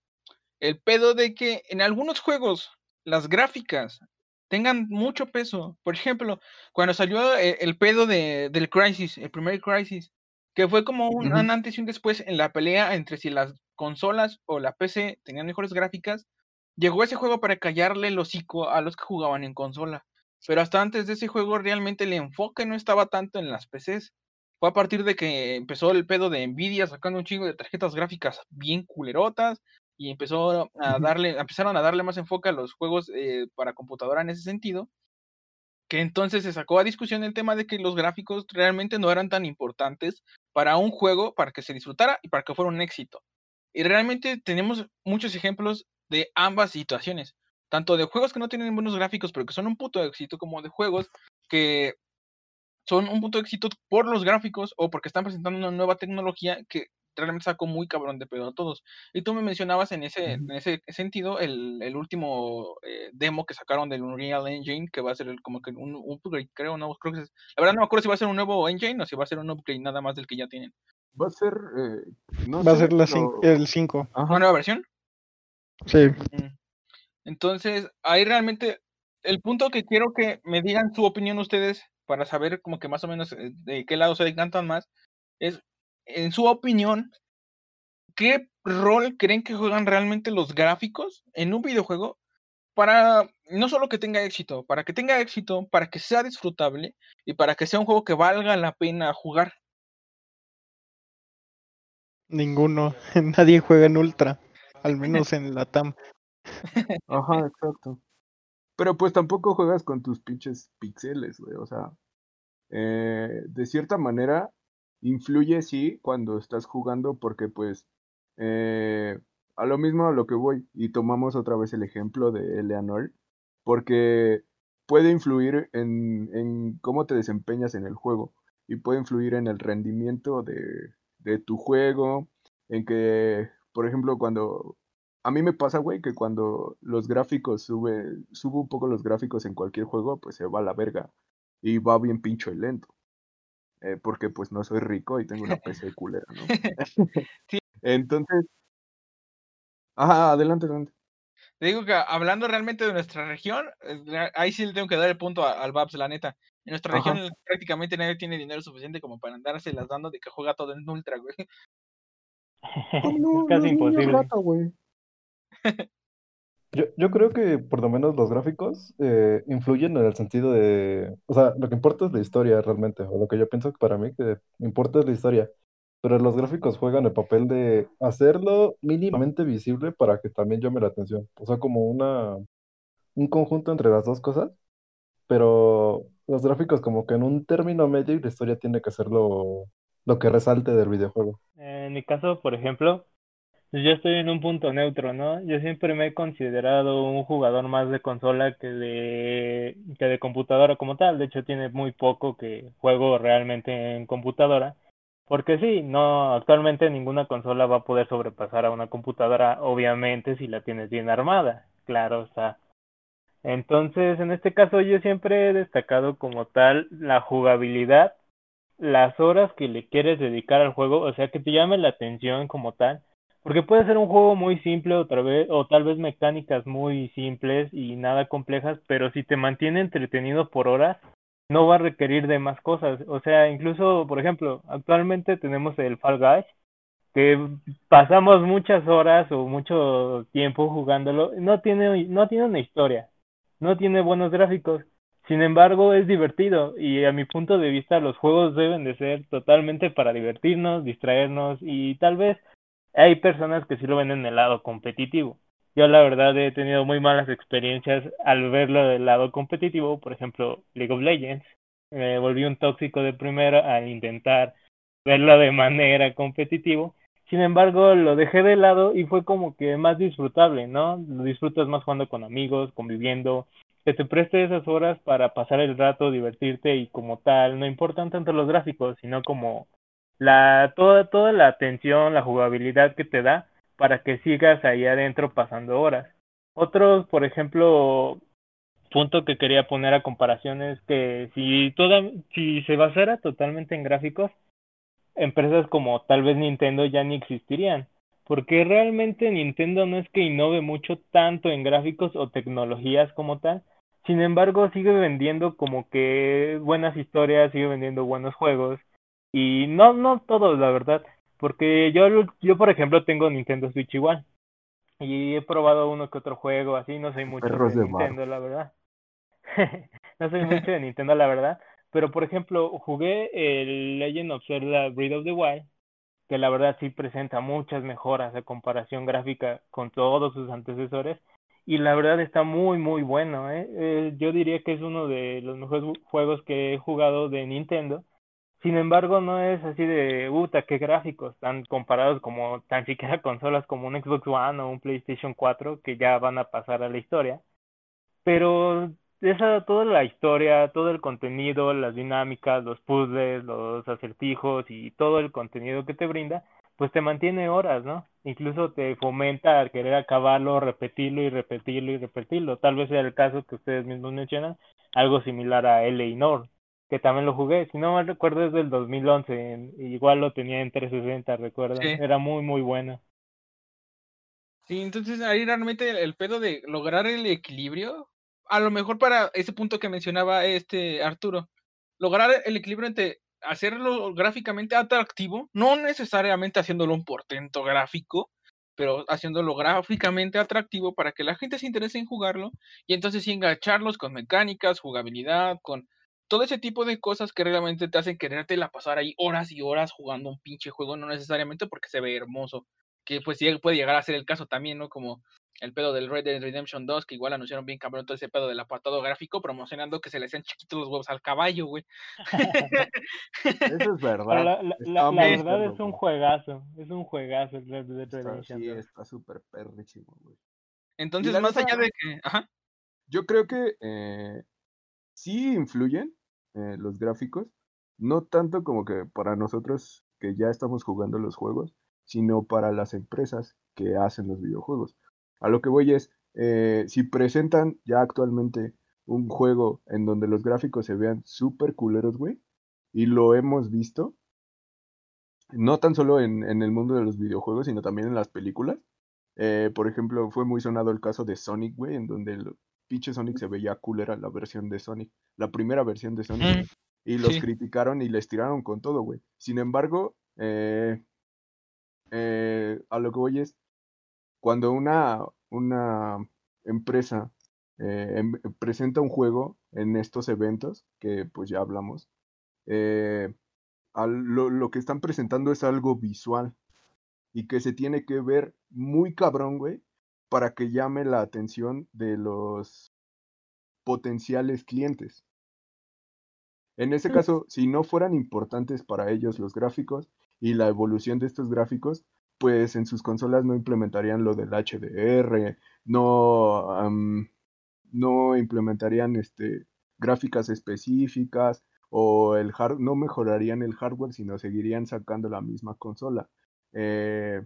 el pedo de que en algunos juegos las gráficas tengan mucho peso. Por ejemplo, cuando salió e- el, pedo de, del Crisis, el primer Crisis, que fue como un antes y un después en la pelea entre si las consolas o la PC tenían mejores gráficas, llegó ese juego para callarle el hocico a los que jugaban en consola. Pero hasta antes de ese juego realmente el enfoque no estaba tanto en las PCs. Fue a partir de que empezó el pedo de Nvidia sacando un chingo de tarjetas gráficas bien culerotas y empezó a darle, empezaron a darle más enfoque a los juegos eh, para computadora en ese sentido, que entonces se sacó a discusión el tema de que los gráficos realmente no eran tan importantes para un juego, para que se disfrutara y para que fuera un éxito. Y realmente tenemos muchos ejemplos de ambas situaciones, tanto de juegos que no tienen buenos gráficos, pero que son un puto éxito, como de juegos que son un punto de éxito por los gráficos o porque están presentando una nueva tecnología que realmente sacó muy cabrón de pedo a todos. Y tú me mencionabas en ese, en ese sentido el, el último eh, demo que sacaron del Unreal Engine, que va a ser el- como que un, un upgrade, creo, no, creo que es- la verdad no me acuerdo si va a ser un nuevo engine o si va a ser un upgrade nada más del que ya tienen. Va a ser, eh, no Va a ser la pero- el 5. ¿Una Ajá. nueva versión? Sí. Entonces, ahí realmente el punto que quiero que me digan su opinión ustedes para saber como que más o menos eh, de qué lado se decantan más es, en su opinión, ¿qué rol creen que juegan realmente los gráficos en un videojuego para no solo que tenga éxito, para que tenga éxito, para que sea disfrutable y para que sea un juego que valga la pena jugar? Ninguno. (laughs) Nadie juega en Ultra. Al menos en la TAM. Ajá, exacto. Pero pues tampoco juegas con tus pinches píxeles, güey. O sea, eh, de cierta manera influye sí cuando estás jugando porque pues eh, a lo mismo a lo que voy y tomamos otra vez el ejemplo de Eleanor porque puede influir en, en cómo te desempeñas en el juego y puede influir en el rendimiento de, de tu juego, en que, por ejemplo, cuando a mí me pasa, güey, que cuando los gráficos sube, subo un poco los gráficos en cualquier juego, pues se va a la verga. Y va bien pincho y lento. Eh, porque pues no soy rico y tengo una PC culera, ¿no? (laughs) Entonces. Ajá, adelante, adelante. Te digo que hablando realmente de nuestra región, ahí sí le tengo que dar el punto al Babs, la neta. En nuestra Ajá. región prácticamente nadie tiene dinero suficiente como para andarse las dando de que juega todo en ultra, güey. (laughs) No, es casi no, imposible. rata, güey. Yo, yo creo que por lo menos los gráficos eh, influyen en el sentido de, o sea, lo que importa es la historia realmente, o lo que yo pienso que para mí que importa es la historia, pero los gráficos juegan el papel de hacerlo mínimamente visible para que también llame la atención, o sea, como una, un conjunto entre las dos cosas, pero los gráficos como que en un término medio y la historia tiene que ser lo, lo que resalte del videojuego. En mi caso, por ejemplo, yo estoy en un punto neutro, ¿no? Yo siempre me he considerado un jugador más de consola que de, que de computadora como tal. De hecho, tiene muy poco que juego realmente en computadora. Porque sí, no, actualmente ninguna consola va a poder sobrepasar a una computadora, obviamente, si la tienes bien armada. Claro, está. Entonces, en este caso, yo siempre he destacado como tal la jugabilidad las horas que le quieres dedicar al juego, o sea, que te llame la atención como tal, porque puede ser un juego muy simple otra vez, o tal vez mecánicas muy simples y nada complejas, pero si te mantiene entretenido por horas, no va a requerir de más cosas, o sea, incluso, por ejemplo, actualmente tenemos el Fall Guys, que pasamos muchas horas o mucho tiempo jugándolo, no tiene, no tiene una historia, no tiene buenos gráficos, sin embargo, es divertido y a mi punto de vista los juegos deben de ser totalmente para divertirnos, distraernos y tal vez hay personas que sí lo ven en el lado competitivo. Yo la verdad he tenido muy malas experiencias al verlo del lado competitivo, por ejemplo, League of Legends. Me volví un tóxico de primera al intentar verlo de manera competitiva. Sin embargo, lo dejé de lado y fue como que más disfrutable, ¿no? Lo disfrutas más jugando con amigos, conviviendo, que te preste esas horas para pasar el rato, divertirte y como tal, no importan tanto los gráficos, sino como la toda toda la atención, la jugabilidad que te da para que sigas ahí adentro pasando horas. Otros, por ejemplo, punto que quería poner a comparación es que si toda si se basara totalmente en gráficos, empresas como tal vez Nintendo ya ni existirían, porque realmente Nintendo no es que innove mucho tanto en gráficos o tecnologías como tal, sin embargo, sigue vendiendo como que buenas historias, sigue vendiendo buenos juegos. Y no, no todos, la verdad. Porque yo, yo, por ejemplo, tengo Nintendo Switch igual. Y he probado uno que otro juego, así. No soy mucho Perros de, de Nintendo, la verdad. (laughs) no soy mucho de Nintendo, la verdad. Pero, por ejemplo, jugué el Legend of Zelda Breath of the Wild. Que la verdad sí presenta muchas mejoras de comparación gráfica con todos sus antecesores y la verdad está muy muy bueno ¿eh? ¿eh? yo diría que es uno de los mejores juegos que he jugado de Nintendo sin embargo no es así de puta qué gráficos tan comparados como tan siquiera (laughs) consolas como un Xbox One o un PlayStation 4 que ya van a pasar a la historia pero esa toda la historia todo el contenido las dinámicas los puzzles los acertijos y todo el contenido que te brinda pues te mantiene horas, ¿no? Incluso te fomenta a querer acabarlo, repetirlo y repetirlo y repetirlo. Tal vez sea el caso que ustedes mismos mencionan, algo similar a Eleanor, que también lo jugué. Si no me recuerdo es del 2011, igual lo tenía en 360, recuerdo. Sí. Era muy, muy bueno. Sí, entonces ahí realmente el, el pedo de lograr el equilibrio, a lo mejor para ese punto que mencionaba este Arturo, lograr el equilibrio entre hacerlo gráficamente atractivo, no necesariamente haciéndolo un portento gráfico, pero haciéndolo gráficamente atractivo para que la gente se interese en jugarlo y entonces sí engancharlos con mecánicas, jugabilidad, con todo ese tipo de cosas que realmente te hacen quererte la pasar ahí horas y horas jugando un pinche juego, no necesariamente porque se ve hermoso, que pues sí puede llegar a ser el caso también, ¿no? Como el pedo del Red Dead Redemption 2, que igual anunciaron bien cabrón todo ese pedo del apartado gráfico, promocionando que se le hacían chiquitos los huevos al caballo, güey. Eso es (laughs) verdad. La, la, la, la verdad es un juegazo, es un juegazo el Red Dead Redemption Sí, está súper perrísimo, güey. Entonces, más allá de que... Ajá. Yo creo que eh, sí influyen eh, los gráficos, no tanto como que para nosotros que ya estamos jugando los juegos, sino para las empresas que hacen los videojuegos. A lo que voy es, eh, si presentan ya actualmente un juego en donde los gráficos se vean súper culeros, güey, y lo hemos visto, no tan solo en, el mundo de los videojuegos, sino también en las películas. Eh, por ejemplo, fue muy sonado el caso de Sonic, güey, en donde pinche Sonic se veía culera la versión de Sonic, la primera versión de Sonic, Mm, y los sí. criticaron y les tiraron con todo, güey. Sin embargo, eh, eh, a lo que voy es, cuando una, una empresa eh, em- presenta un juego en estos eventos, que pues ya hablamos, al- lo, lo que están presentando es algo visual y que se tiene que ver muy cabrón, güey, para que llame la atención de los potenciales clientes. En ese caso, si no fueran importantes para ellos los gráficos y la evolución de estos gráficos, pues en sus consolas no implementarían lo del HDR, no, no implementarían este, gráficas específicas o el hard no mejorarían el hardware, sino seguirían sacando la misma consola. Eh,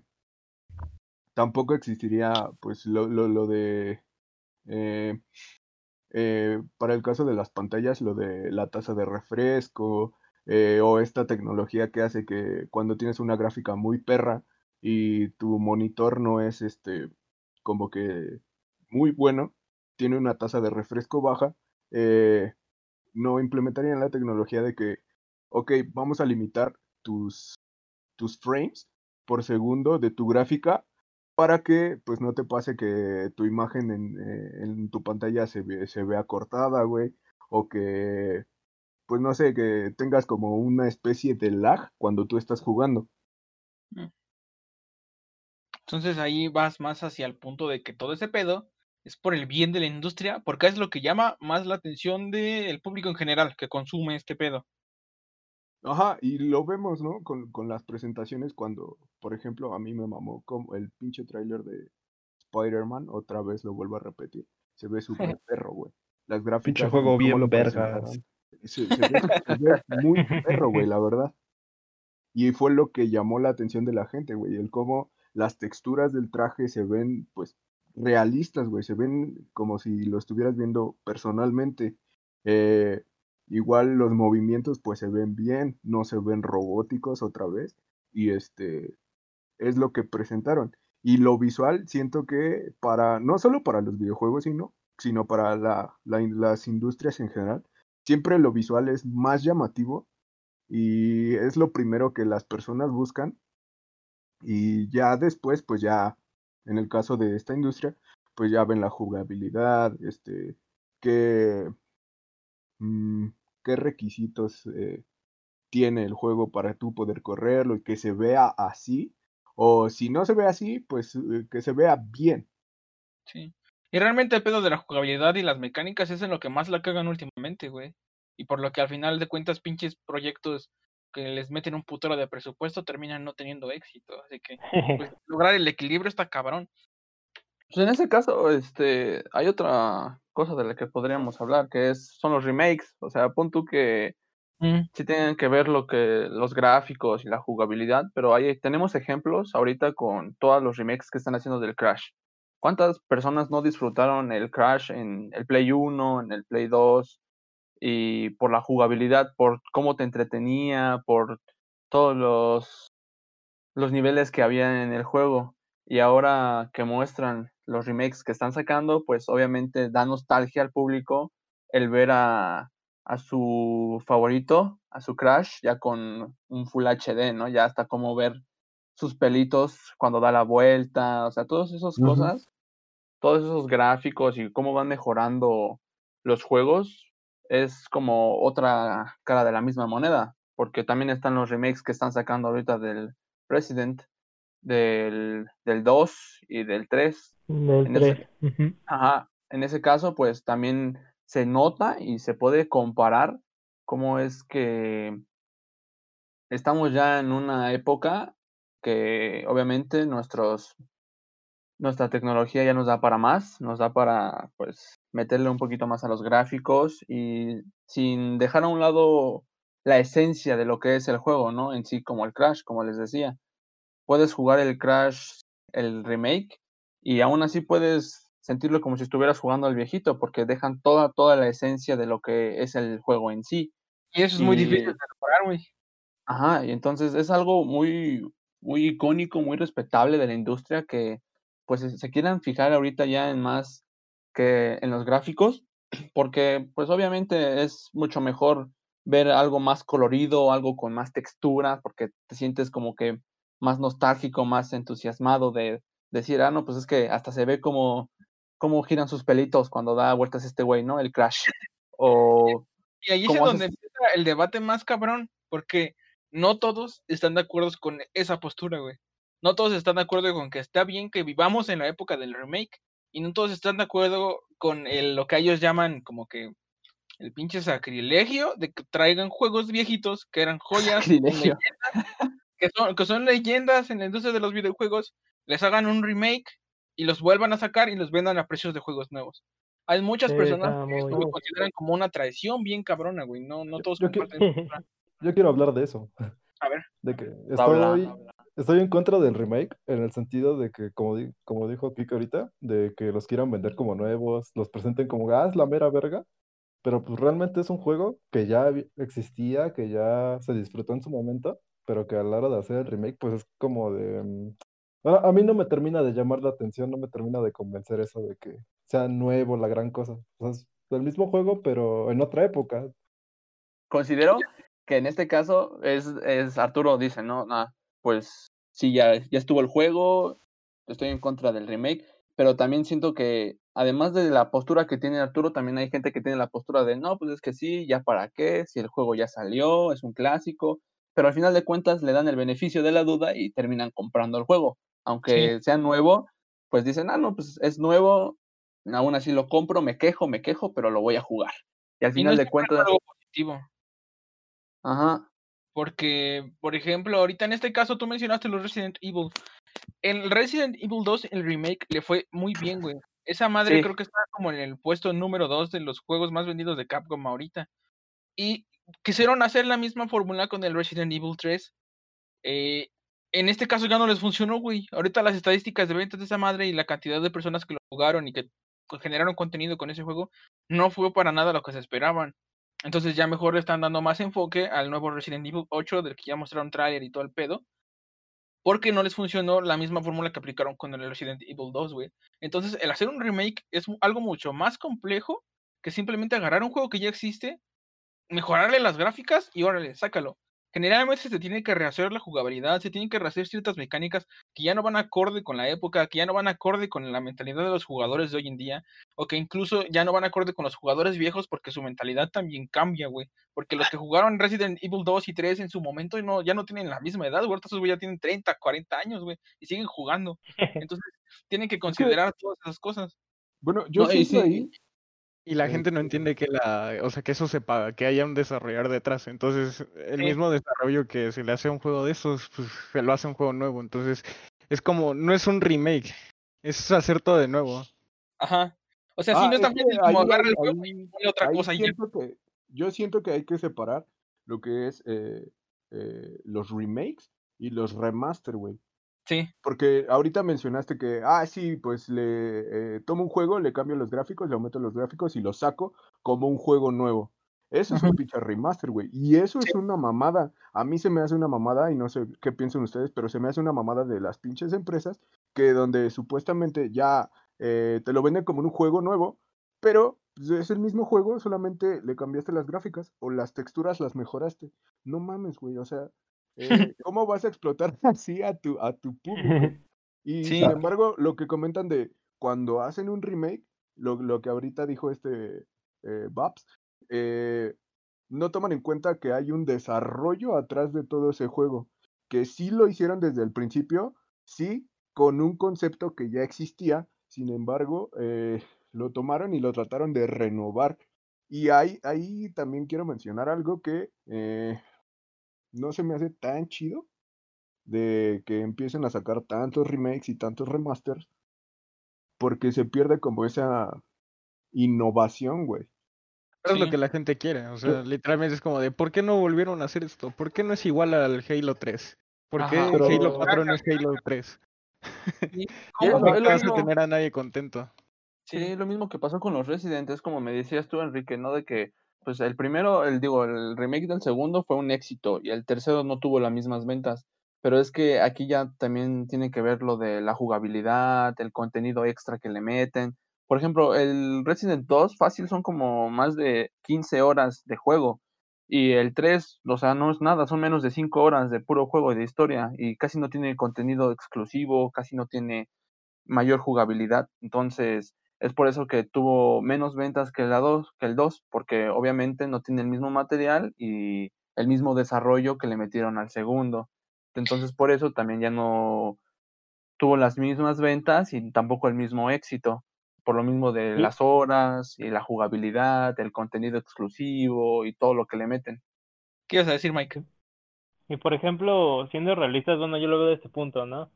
tampoco existiría pues lo, lo, de eh, eh, para el caso de las pantallas, lo de la tasa de refresco eh, o esta tecnología que hace que cuando tienes una gráfica muy perra y tu monitor no es este como que muy bueno, tiene una tasa de refresco baja, no implementarían la tecnología de que, ok, vamos a limitar tus, tus frames por segundo de tu gráfica para que pues no te pase que tu imagen en, eh, tu pantalla se, se vea cortada, güey, o que pues no sé, que tengas como una especie de lag cuando tú estás jugando. Entonces ahí vas más hacia el punto de que todo ese pedo es por el bien de la industria, porque es lo que llama más la atención del público en general que consume este pedo. Ajá, y lo vemos, ¿no? Con, con las presentaciones cuando, por ejemplo, a mí me mamó como el pinche tráiler de Spider-Man, otra vez lo vuelvo a repetir, se ve (laughs) súper perro, güey. Las gráficas Pinche juego bien Se, se ve, se ve muy perro, güey, la (laughs) verdad. Y fue lo que llamó la atención de la gente, güey, el cómo las texturas del traje se ven, pues, realistas, güey, se ven como si lo estuvieras viendo personalmente. Eh, igual los movimientos, pues, se ven bien, no se ven robóticos otra vez. Y este, es lo que presentaron. Y lo visual, siento que para, no solo para los videojuegos, sino, sino para la, las industrias en general, siempre lo visual es más llamativo y es lo primero que las personas buscan y ya después, pues ya, en el caso de esta industria, pues ya ven la jugabilidad, este, qué, mm, qué requisitos eh, tiene el juego para tú poder correrlo y que se vea así, o si no se ve así, pues eh, que se vea bien. Sí. Y realmente el pedo de la jugabilidad y las mecánicas es en lo que más la cagan últimamente, güey. Y por lo que al final de cuentas pinches proyectos que les meten un putero de presupuesto terminan no teniendo éxito. Así que pues, (laughs) lograr el equilibrio está cabrón. Pues en ese caso, este, hay otra cosa de la que podríamos hablar, que es, son los remakes. O sea, pon tú que sí tienen que ver lo que, los gráficos y la jugabilidad, pero ahí tenemos ejemplos ahorita con todos los remakes que están haciendo del Crash. ¿Cuántas personas no disfrutaron el Crash en el Play 1, en el Play 2? Y por la jugabilidad, por cómo te entretenía, por todos los, los niveles que había en el juego. Y ahora que muestran los remakes que están sacando, pues obviamente da nostalgia al público el ver a, a su favorito, a su Crash, ya con un Full HD, ¿no? Ya hasta como ver sus pelitos cuando da la vuelta, o sea, todas esas cosas, todos esos gráficos y cómo van mejorando los juegos, es como otra cara de la misma moneda, porque también están los remakes que están sacando ahorita del Resident, del, del 2 y del 3. Del En ese- 3. ujú. Ajá, en ese caso, pues también se nota y se puede comparar cómo es que estamos ya en una época que obviamente nuestros, nuestra tecnología ya nos da para más, nos da para pues meterle un poquito más a los gráficos y sin dejar a un lado la esencia de lo que es el juego, ¿no? En sí, como el Crash, como les decía. Puedes jugar el Crash, el remake, y aún así puedes sentirlo como si estuvieras jugando al viejito, porque dejan toda, toda la esencia de lo que es el juego en sí. Y eso es muy difícil de lograr, güey. Ajá, y entonces es algo muy, muy icónico, muy respetable de la industria que pues se- se quieran fijar ahorita ya en más que en los gráficos, (clears throat) porque pues obviamente es mucho mejor ver algo más colorido, algo con más texturas, porque te sientes como que más nostálgico, más entusiasmado de decir, ah, no, pues es que hasta se ve como, como giran sus pelitos cuando da vueltas este güey, ¿no? El crash. O Y ahí es ¿Cómo donde empieza el debate más cabrón, porque no todos están de acuerdo con esa postura, güey. No todos están de acuerdo con que está bien que vivamos en la época del remake, y no todos están de acuerdo con el- lo que ellos llaman como que el pinche sacrilegio de que traigan juegos viejitos que eran joyas, leyendas, que son, que son leyendas en la industria de los videojuegos, les hagan un remake y los vuelvan a sacar y los vendan a precios de juegos nuevos. Hay muchas personas que esto lo yo. consideran como una traición bien cabrona, güey. No, no todos yo comparten postura. (laughs) Yo quiero hablar de eso. A ver. (laughs) De que Habla, estoy, estoy en contra del remake en el sentido de que, como, di- como dijo Kiko ahorita, de que los quieran vender como nuevos, los presenten como, ah, es la mera verga, pero pues realmente es un juego que ya existía, que ya se disfrutó en su momento, pero que a la hora de hacer el remake, pues es como de... bueno, a mí no me termina de llamar la atención, no me termina de convencer eso de que sea nuevo la gran cosa. O sea, es el mismo juego, pero en otra época. Considero que en este caso es, es Arturo dice, no, nada, pues sí, ya, ya estuvo el juego, estoy en contra del remake, pero también siento que además de la postura que tiene Arturo, también hay gente que tiene la postura de, no, pues es que sí, ya para qué, si el juego ya salió, es un clásico, pero al final de cuentas le dan el beneficio de la duda y terminan comprando el juego, aunque sea nuevo, pues dicen, ah, no, pues es nuevo, aún así lo compro, me quejo, me quejo, pero lo voy a jugar. Y al Y final de cuentas, algo positivo. ajá, Porque, por ejemplo, ahorita en este caso tú mencionaste los Resident Evil. En Resident Evil 2, el remake, le fue muy bien, güey. Esa madre Sí. creo que está como en el puesto número 2 de los juegos más vendidos de Capcom ahorita. Y quisieron hacer la misma fórmula con el Resident Evil 3. Eh, en este caso ya no les funcionó, güey. Ahorita las estadísticas de ventas de esa madre y la cantidad de personas que lo jugaron y que generaron contenido con ese juego no fue para nada lo que se esperaban. Entonces ya mejor le están dando más enfoque al nuevo Resident Evil 8, del que ya mostraron trailer y todo el pedo. Porque no les funcionó la misma fórmula que aplicaron con el Resident Evil 2, güey. Entonces, el hacer un remake es algo mucho más complejo que simplemente agarrar un juego que ya existe, mejorarle las gráficas y órale, sácalo. Generalmente se tiene que rehacer la jugabilidad, se tienen que rehacer ciertas mecánicas que ya no van acorde con la época, que ya no van acorde con la mentalidad de los jugadores de hoy en día, o que incluso ya no van acorde con los jugadores viejos porque su mentalidad también cambia, güey. Porque los que (laughs) jugaron Resident Evil 2 y 3 en su momento no, ya no tienen la misma edad, güey. Ahorita esos güey ya tienen 30, 40 años, güey, y siguen jugando. (laughs) Entonces, tienen que considerar todas esas cosas. Bueno, yo No, siento sí, ahí. Y la gente no entiende que la, o sea, que eso se paga, que haya un desarrollador detrás. Entonces, el Sí. mismo desarrollo que se le hace a un juego de esos, pues se lo hace a un juego nuevo. Entonces, es como, no es un remake, es hacer todo de nuevo. Ajá. O sea, Ah, si no es tan fácil como ahí- agarra el ahí- juego y pone otra ahí cosa y que, yo siento que hay que separar lo que es eh, eh, los remakes y los remaster, güey. Sí, Porque ahorita mencionaste que, ah, sí, pues le eh, tomo un juego, le cambio los gráficos, le aumento los gráficos y lo saco como un juego nuevo. Eso es un pinche remaster, güey. Y eso es una mamada. A mí se me hace una mamada, y no sé qué piensan ustedes, pero se me hace una mamada de las pinches empresas que donde supuestamente ya eh, te lo venden como un juego nuevo, pero pues, es el mismo juego, solamente le cambiaste las gráficas o las texturas las mejoraste. No mames, güey. O sea, eh, (laughs) ¿cómo vas a explotar (laughs) así a tu, a tu público? Y Sí. sin embargo, lo que comentan de cuando hacen un remake, lo, lo que ahorita dijo este eh, Babs, eh, no toman en cuenta que hay un desarrollo atrás de todo ese juego, que sí lo hicieron desde el principio, sí, con un concepto que ya existía, sin embargo, eh, lo tomaron y lo trataron de renovar. Y ahí, ahí también quiero mencionar algo que eh, no se me hace tan chido de que empiecen a sacar tantos remakes y tantos remasters, porque se pierde como esa innovación, güey. Eso es lo Sí. que la gente quiere. O sea, literalmente es como de, ¿por qué no volvieron a hacer esto? ¿Por qué no es igual al Halo 3? ¿Por qué Ajá. Pero- Halo 4 no es Halo 3? Y (laughs) ¿Cómo es lo- es Nunca lo vas a tener a nadie contento. Sí, lo mismo que pasó con los Resident, es como me decías tú, Enrique, ¿no? De que, pues el primero, el digo, el remake del segundo fue un éxito y el tercero no tuvo las mismas ventas. Pero es que aquí ya también tiene que ver lo de la jugabilidad, el contenido extra que le meten. Por ejemplo, el Resident 2 fácil son como más de 15 horas de juego. Y el 3, o sea, no es nada, son menos de 5 horas de puro juego de historia. Y casi no tiene contenido exclusivo, casi no tiene mayor jugabilidad. Entonces, es por eso que tuvo menos ventas que, la 2, que el 2, porque obviamente no tiene el mismo material y el mismo desarrollo que le metieron al segundo. Entonces, por eso también ya no tuvo las mismas ventas y tampoco el mismo éxito. Por lo mismo de las horas y la jugabilidad, el contenido exclusivo y todo lo que le meten. ¿Qué ibas a decir, Mike? Y por ejemplo, siendo realistas, bueno, yo lo veo de este punto, ¿no?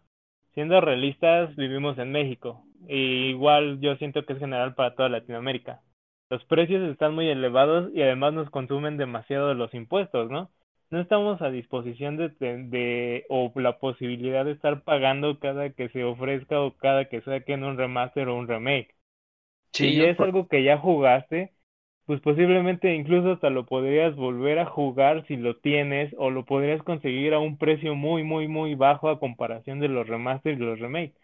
Siendo realistas, vivimos en México. Y igual yo siento que es general para toda Latinoamérica. Los precios están muy elevados y además nos consumen demasiado de los impuestos, ¿no? No estamos a disposición de, de, de- o la posibilidad de estar pagando cada que se ofrezca o cada que saquen un remaster o un remake. si ya es algo que ya jugaste, pues posiblemente incluso hasta lo podrías volver a jugar si lo tienes o lo podrías conseguir a un precio muy, muy, muy bajo a comparación de los remasters y los remakes.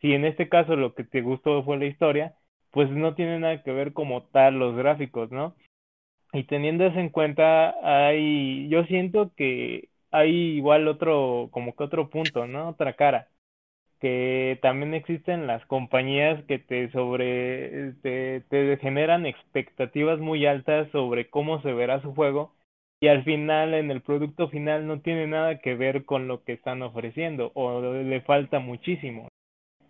Si en este caso lo que te gustó fue la historia, pues no tiene nada que ver como tal los gráficos, ¿no? Y teniendo eso en cuenta, hay, yo siento que hay igual otro, como que otro punto, ¿no? Otra cara que también existen las compañías que te sobre te, te generan expectativas muy altas sobre cómo se verá su juego y al final en el producto final no tiene nada que ver con lo que están ofreciendo o le falta muchísimo.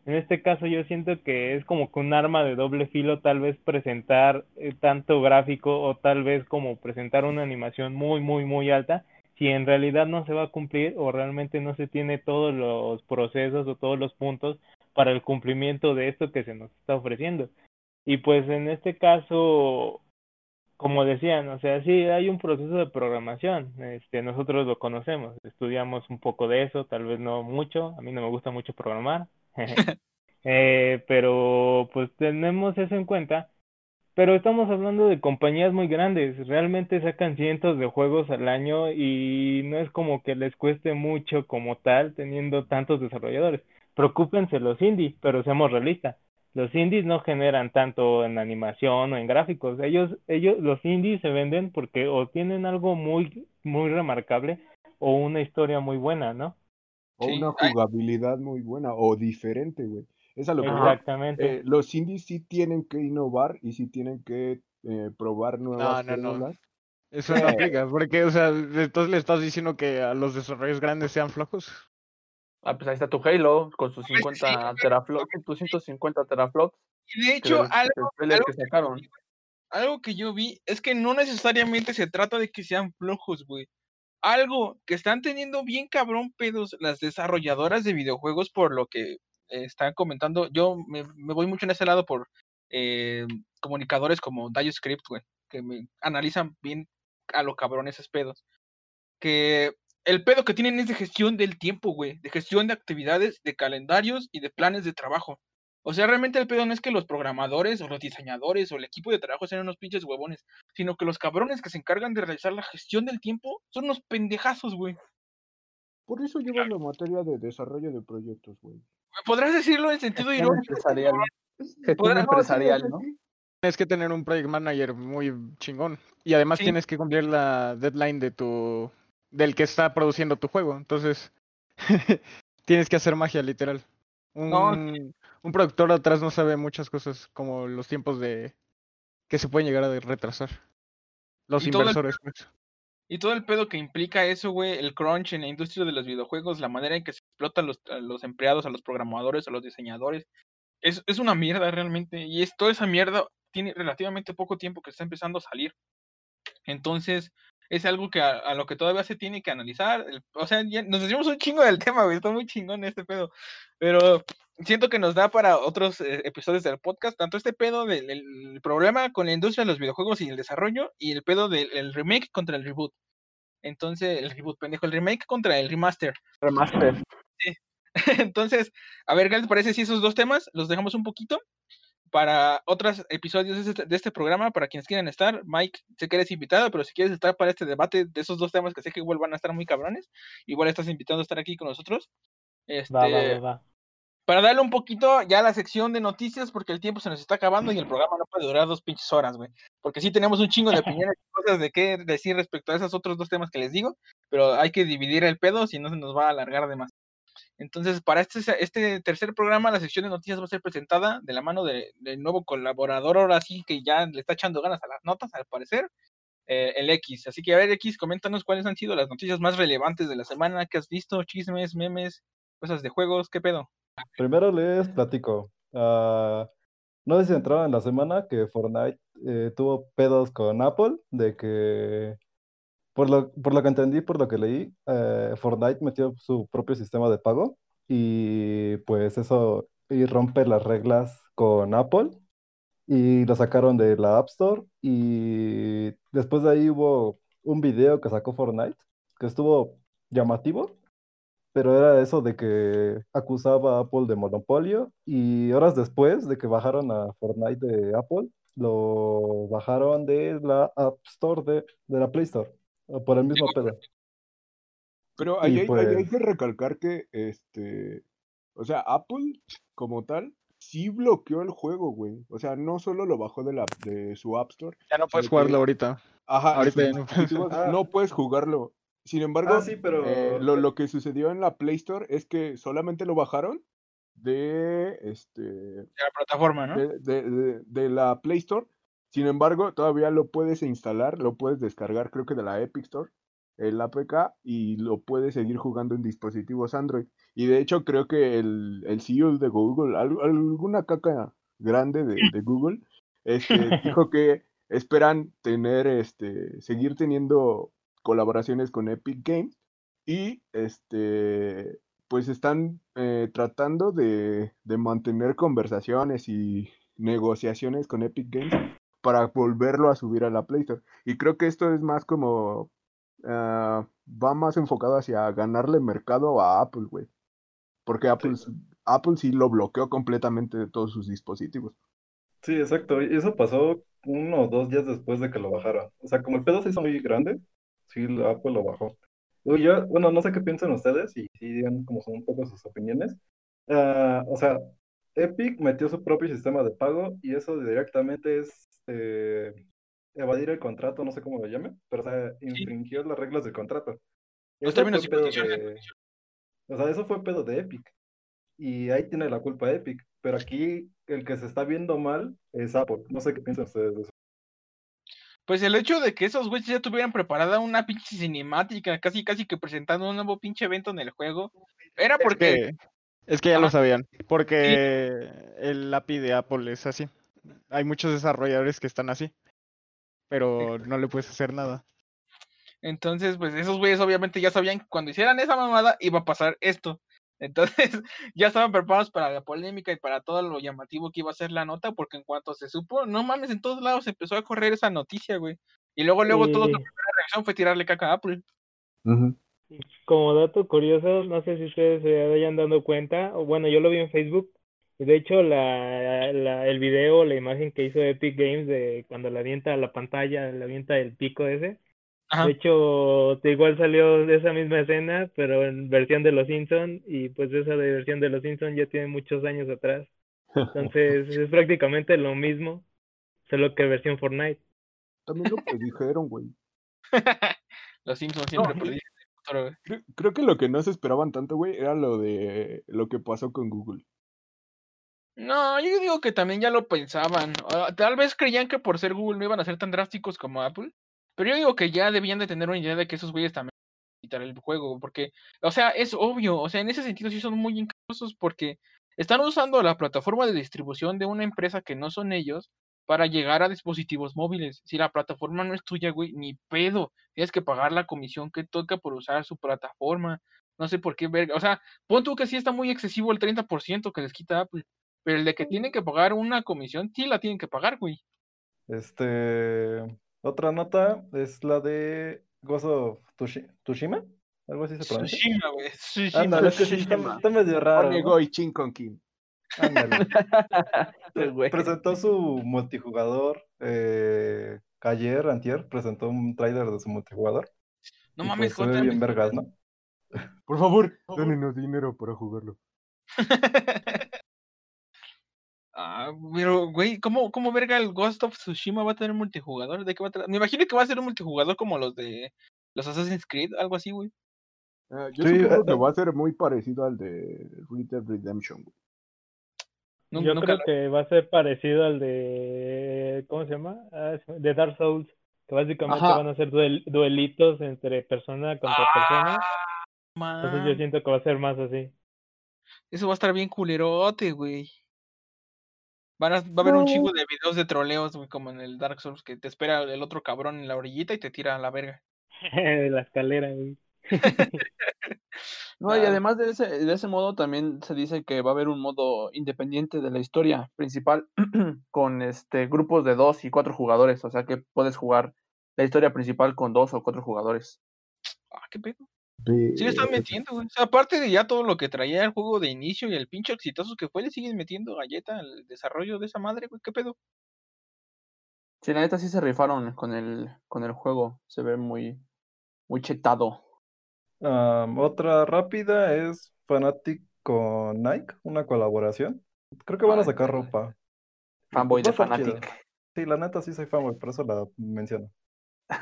En este caso yo siento que es como que un arma de doble filo tal vez presentar eh, tanto gráfico o tal vez como presentar una animación muy muy muy alta si en realidad no se va a cumplir o realmente no se tiene todos los procesos o todos los puntos para el cumplimiento de esto que se nos está ofreciendo. Y pues en este caso, como decían, o sea, sí hay un proceso de programación, este, nosotros lo conocemos, estudiamos un poco de eso, tal vez no mucho, a mí no me gusta mucho programar, (laughs) (laughs) eh, pero pues tenemos eso en cuenta pero estamos hablando de compañías muy grandes, realmente sacan cientos de juegos al año y no es como que les cueste mucho como tal teniendo tantos desarrolladores. Preocúpense los indies, pero seamos realistas. Los indies no generan tanto en animación o en gráficos. Ellos, ellos, los indies se venden porque o tienen algo muy, muy remarcable o una historia muy buena, ¿no? O Sí, una jugabilidad muy buena o diferente, güey. Es a lo que. Exactamente. Eh, los indies sí tienen que innovar y sí tienen que eh, probar nuevas no, no. fórmulas. Eso no aplica, porque, o sea, entonces le estás diciendo que a los desarrollos grandes sean flojos. Ah, pues ahí está tu Halo con sus sí, 50 teraflops, tus 150 teraflops. Y de hecho, algo, algo que sacaron. algo que yo vi es que no necesariamente se trata de que sean flojos, güey. Algo que están teniendo bien cabrón pedos las desarrolladoras de videojuegos por lo que están comentando. Yo me, me voy mucho en ese lado por eh, comunicadores como DioScript, güey, que me analizan bien a lo cabrón esos pedos. Que el pedo que tienen es de gestión del tiempo, güey, de gestión de actividades, de calendarios y de planes de trabajo. O sea, realmente el pedo no es que los programadores o los diseñadores o el equipo de trabajo sean unos pinches huevones, sino que los cabrones que se encargan de realizar la gestión del tiempo son unos pendejazos, güey. Por eso llevas la materia de desarrollo de proyectos, güey. Podrás decirlo en sentido Gestión irónico. empresarial. Gestión empresarial, ¿no? Tienes que tener un project manager muy chingón. Y además Sí. tienes que cumplir la deadline de tu del que está produciendo tu juego. Entonces, (laughs) tienes que hacer magia, literal. Un, No. un productor atrás no sabe muchas cosas, como los tiempos de que se pueden llegar a retrasar. Los Y todo el- inversores, pues. Y todo el pedo que implica eso, güey, el crunch en la industria de los videojuegos, la manera en que se explotan los, a los empleados, a los programadores, a los diseñadores, es, es una mierda realmente. Y es, toda esa mierda tiene relativamente poco tiempo que está empezando a salir. Entonces, es algo que a, a lo que todavía se tiene que analizar. el- o sea, ya nos decimos un chingo del (laughs) tema, güey, está muy chingón este pedo. Pero siento que nos da para otros eh, episodios del podcast, tanto este pedo del el problema con la industria de los videojuegos y el desarrollo, y el pedo del el remake contra el reboot. Entonces, el reboot, pendejo, el remake contra el remaster. Remaster. (laughs) Entonces, a ver, ¿qué les parece si esos dos temas los dejamos un poquito para otros episodios de este, de este programa, para quienes quieran estar? Mike, sé que eres invitado, pero si quieres estar para este debate de esos dos temas que sé que igual van a estar muy cabrones, igual estás invitado a estar aquí con nosotros. Este, Va, va, va, va. para darle un poquito ya a la sección de noticias, porque el tiempo se nos está acabando y el programa no puede durar dos pinches horas, güey. Porque sí tenemos un chingo de (laughs) opiniones y cosas de qué decir respecto a esos otros dos temas que les digo, pero hay que dividir el pedo, si no se nos va a alargar de más. Entonces, para este, este tercer programa, la sección de noticias va a ser presentada de la mano de- del nuevo colaborador, ahora sí que ya le está echando ganas a las notas, al parecer, eh, el X. Así que, a ver, X, coméntanos cuáles han sido las noticias más relevantes de la semana que has visto, chismes, memes, cosas de juegos, qué pedo. Primero les platico. Ah, no sé si entraron en la semana que Fortnite eh, tuvo pedos con Apple, de que, por lo, por lo que entendí, por lo que leí, eh, Fortnite metió su propio sistema de pago y pues eso y rompe las reglas con Apple y lo sacaron de la App Store y después de ahí hubo un video que sacó Fortnite que estuvo llamativo pero era eso de que acusaba a Apple de monopolio y horas después de que bajaron a Fortnite de Apple, lo bajaron de la App Store de, de la Play Store, o por el mismo pedo. Pero ahí, hay- ahí pues- hay que recalcar que, este, o sea, Apple como tal sí bloqueó el juego, güey. O sea, no solo lo bajó de, la, de su App Store. Ya no puedes que- jugarlo ahorita. Ajá, Ahorita no puedes. dispositivos (laughs) Ah. no puedes jugarlo. Sin embargo, Ah, sí, pero- eh, lo, lo que sucedió en la Play Store es que solamente lo bajaron de, este, De la plataforma, ¿no? de, de- de- de la Play Store. Sin embargo, todavía lo puedes instalar, lo puedes descargar, creo que de la Epic Store, el APK, y lo puedes seguir jugando en dispositivos Android. Y de hecho, creo que el, el CEO de Google, al- alguna caca grande de, (laughs) de Google, este, (laughs) dijo que esperan tener, este, seguir teniendo colaboraciones con Epic Games y este pues están eh, tratando de, de mantener conversaciones y negociaciones con Epic Games para volverlo a subir a la Play Store. Y creo que esto es más como ah, va más enfocado hacia ganarle mercado a Apple, güey. Porque Apple, Apple sí lo bloqueó completamente de todos sus dispositivos. Sí, exacto. Y eso pasó uno o dos días después de que lo bajaron. O sea, como el pedo se hizo muy grande, sí, Apple lo bajó. Yo, bueno, no sé qué piensan ustedes y sí digan como son un poco sus opiniones. Ah, o sea, Epic metió su propio sistema de pago y eso directamente es eh, evadir el contrato, no sé cómo lo llamen, pero o sea, infringió las reglas del contrato. Los Eso términos fue y pedo condiciones. de- o sea, eso fue pedo de Epic. Y ahí tiene la culpa Epic. Pero aquí el que se está viendo mal es Apple. No sé qué piensan ustedes de eso. Pues el hecho de que esos güeyes ya tuvieran preparada una pinche cinemática, casi casi que presentando un nuevo pinche evento en el juego, era Es porque que, es que ya lo sabían, porque el API de Apple es así. Hay muchos desarrolladores que están así, pero no le puedes hacer nada. entonces pues esos güeyes obviamente ya sabían que cuando hicieran esa mamada iba a pasar esto. (laughs) Entonces ya estaban preparados para la polémica y para todo lo llamativo que iba a ser la nota, porque en cuanto se supo, no mames, en todos lados empezó a correr esa noticia, güey. Y luego, luego, toda Y- la primera reacción fue tirarle caca a Apple. Como dato curioso, no sé si ustedes se hayan dado cuenta, o bueno, yo lo vi en Facebook, de hecho la, la- el video, la imagen que hizo Epic Games de cuando le avienta a la pantalla, le avienta el pico ese, Ajá. de hecho igual salió de esa misma escena, pero en versión de Los Simpson, y pues esa de versión de Los Simpson ya tiene muchos años atrás, entonces es prácticamente lo mismo, solo que versión Fortnite. También lo predijeron, güey. (laughs) Los Simpsons siempre No, predicen el futuro, güey. Creo, creo que lo que no se esperaban tanto, güey, era lo de lo que pasó con Google. No, yo digo que también ya lo pensaban. Ah, Tal vez creían que por ser Google no iban a ser tan drásticos como Apple. Pero yo digo que ya debían de tener una idea de que esos güeyes también quitar el juego. Porque, o sea, es obvio. O sea, en ese sentido sí son muy inclusos porque están usando la plataforma de distribución de una empresa que no son ellos para llegar a dispositivos móviles. Si la plataforma no es tuya, güey, ni pedo. Tienes que pagar la comisión que toca por usar su plataforma. No sé por qué verga. O sea, pon tú que sí está muy excesivo el 30% que les quita Apple. Pero el de que tienen que pagar una comisión, sí la tienen que pagar, güey. Este, otra nota es la de Ghost of Tushi- Tsushima. Algo así se pronuncia. Tsushima, güey. Tsushima. Ándale, es que sí, está, está medio raro. ¿no? Onegoi Chinkonkin. Ándale. (laughs) Este. Presentó su multijugador eh, ayer, antier, presentó un trailer de su multijugador. No y mames, pues ve cuéntame. bien vergas, ¿no? Por favor, dénenos dinero para jugarlo. (laughs) Ah, pero, güey, ¿cómo, ¿cómo verga el Ghost of Tsushima va a tener multijugador? ¿De qué va a tra- Me imagino que va a ser un multijugador como los de los Assassin's Creed, algo así, güey. Eh, yo Sí, supongo eh, que eh. va a ser muy parecido al de Red Dead Redemption. güey. Nu- Yo nunca creo lo- que va a ser parecido al de. ¿Cómo se llama? Ah, de Dark Souls. Que básicamente Ajá. van a ser duel- duelitos entre persona contra persona. Ah, Entonces yo siento que va a ser más así. eso va a estar bien culerote, güey. Van a, va a haber un chingo de videos de troleos, güey, como en el Dark Souls, que te espera el otro cabrón en la orillita y te tira a la verga. de (laughs) la escalera, güey. (laughs) (laughs) No, y además de ese, de ese modo también se dice que va a haber un modo independiente de la historia principal (clears throat) con este grupos de dos y cuatro jugadores, o sea que puedes jugar la historia principal con dos o cuatro jugadores. Ah, qué pedo. Sí le están metiendo, güey. O sea, aparte de ya todo lo que traía el juego de inicio y el pinche exitoso que fue, le siguen metiendo galleta al desarrollo de esa madre, güey. ¿Qué pedo? Sí, la neta sí se rifaron con el, con el juego, se ve muy, muy chetado. Am, otra rápida es Fanatic con Nike, una colaboración. Creo que van a sacar ropa. Fanboy de chido. Fanatic. Sí, la neta sí soy fanboy, por eso la menciono.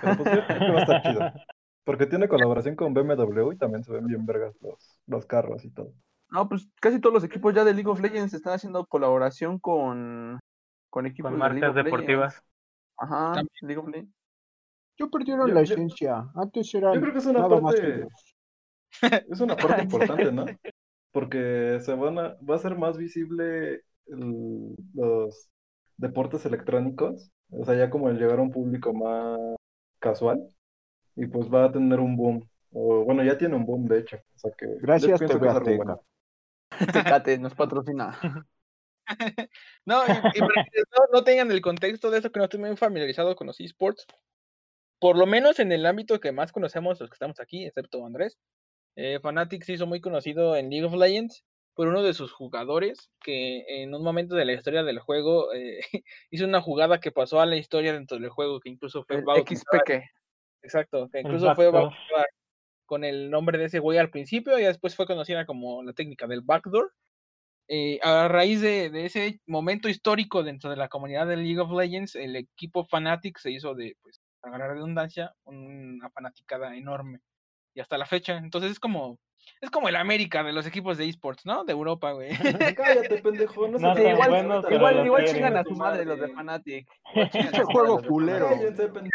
Pero pues creo que va a estar chido. (laughs) Porque tiene colaboración con BMW y también se ven bien vergas los, los carros y todo. No, pues casi todos los equipos ya de League of Legends están haciendo colaboración con, con equipos Con de League marcas of Legends. deportivas. Ajá, También. League of Legends. Yo perdieron Yo- la yo- esencia. Antes era Yo creo que es una parte-. (laughs) Es una parte (laughs) importante, ¿no? Porque se van a, va a ser más visible el- los deportes electrónicos, o sea, ya como el llegar a un público más casual, y pues va a tener un boom, o bueno, ya tiene un boom de hecho, o sea que Gracias, que bueno. Tecate nos patrocina. (laughs) No, y, y para quienes no, no tengan el contexto de eso, que no estén muy familiarizados con los esports, por lo menos en el ámbito que más conocemos los que estamos aquí, excepto Andrés, eh, Fanatics se hizo muy conocido en League of Legends por uno de sus jugadores que en un momento de la historia del juego eh, (laughs) hizo una jugada que pasó a la historia dentro del juego, que incluso fue El XPK. Exacto, que incluso fue bautizada con el nombre de ese güey al principio y después fue conocida como la técnica del backdoor. Eh, a raíz de, de ese momento histórico dentro de la comunidad de League of Legends, el equipo Fnatic se hizo de, pues, para la redundancia, una fanaticada enorme. Y hasta la fecha, entonces es como, es como el América de los equipos de esports, ¿no? De Europa, güey. (laughs) Cállate, pendejo, no (laughs) tan igual, (laughs) igual, chingan a tu su madre los de. Fanatic. Juego culero. Cállense, pendejo.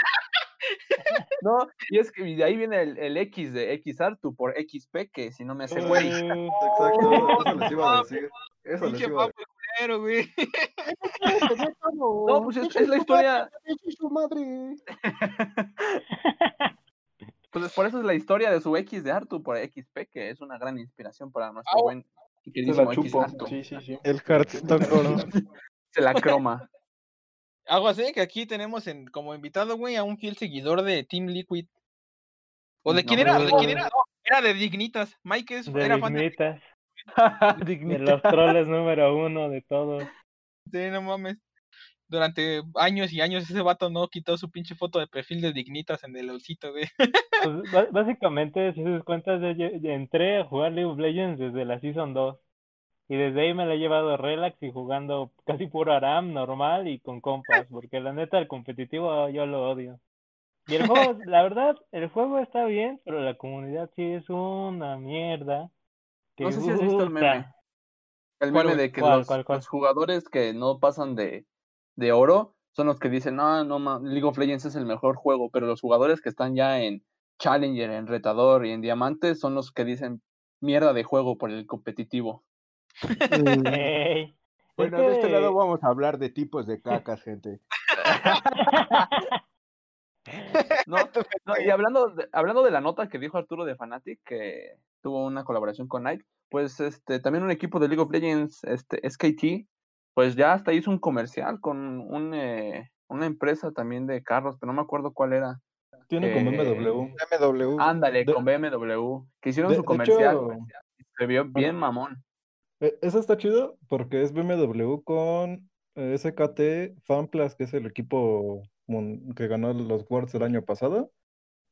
No, y es que de ahí viene el, el X de XArtu por XP, que si no me hace güey. Exacto, (laughs) eso, les iba a decir. Eso les Pinche iba a papo culero, güey. No, pues es, es la historia. su (laughs) madre. Pues por eso es la historia de su X de Artu por XP, que es una gran inspiración para nuestro Ah, buen queridísimo la X chupo. Artu. Sí, sí, sí. El Hearthstone. (laughs) Se la croma. Algo así que aquí tenemos en, como invitado, güey, a un fiel seguidor de Team Liquid. ¿O de No, quién era? ¿O de quién era? No, era de Dignitas. Mike es, de era fan de dignitas, (laughs) (laughs) de los troles número uno de todos. Sí, no mames. Durante años y años ese vato no quitó su pinche foto de perfil de Dignitas en el osito, güey. Pues, básicamente, si te das cuenta, yo, yo- yo entré a jugar League of Legends desde la Season 2. Y desde ahí me la he llevado relax y jugando casi puro Aram, normal y con compas. (laughs) Porque la neta, el competitivo yo lo odio. Y el juego, (laughs) la verdad, el juego está bien, pero la comunidad sí es una mierda. No sé si has visto el meme. El ¿Cuál, meme de que ¿Cuál, los, cuál, cuál? los jugadores que no pasan de, de oro son los que dicen, no, no, ma- League of Legends es el mejor juego, pero los jugadores que están ya en Challenger, en Retador y en Diamante son los que dicen mierda de juego por el competitivo. Bueno, de este lado vamos a hablar de tipos de cacas, gente. (laughs) No, no, y hablando de, hablando de la nota que dijo Arturo de Fnatic, que tuvo una colaboración con Nike, pues este también un equipo de League of Legends, este SKT, pues ya hasta hizo un comercial con un, eh, una empresa también de carros, pero no me acuerdo cuál era. Tiene que- BMW. BMW. Ándale, De- con BMW, que hicieron de- su comercial. hecho- Se vio bien mamón. Eh, Eso está chido porque es BMW con eh, SKT FanPlus, que es el equipo que ganó los Worlds el año pasado,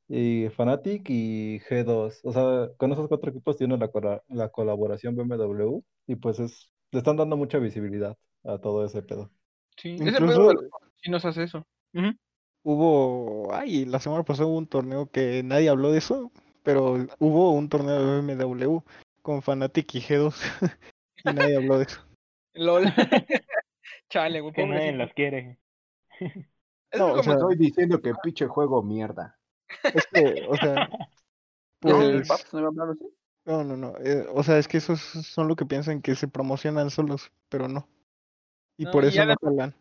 y Fnatic y G2. O sea, con esos cuatro equipos tiene la, cora- la colaboración BMW y pues es, le están dando mucha visibilidad a todo ese pedo. Sí, ese Incluso- pedo de los chinos hace eso. Hubo, ay, la semana pasada hubo un torneo que nadie habló de eso, pero hubo un torneo de BMW con Fnatic y G2 (laughs) y nadie habló de eso. LOL. (laughs) (laughs) Chale, güey, Que nadie los quiere. No, o sea, Estoy diciendo que pinche juego mierda. Es que, o sea, (laughs) ¿No? ¿El pues, no iba a hablar así? no, no, no, eh, o sea, es que esos son lo que piensan que se promocionan solos, pero no. Y No, por y eso no jalan.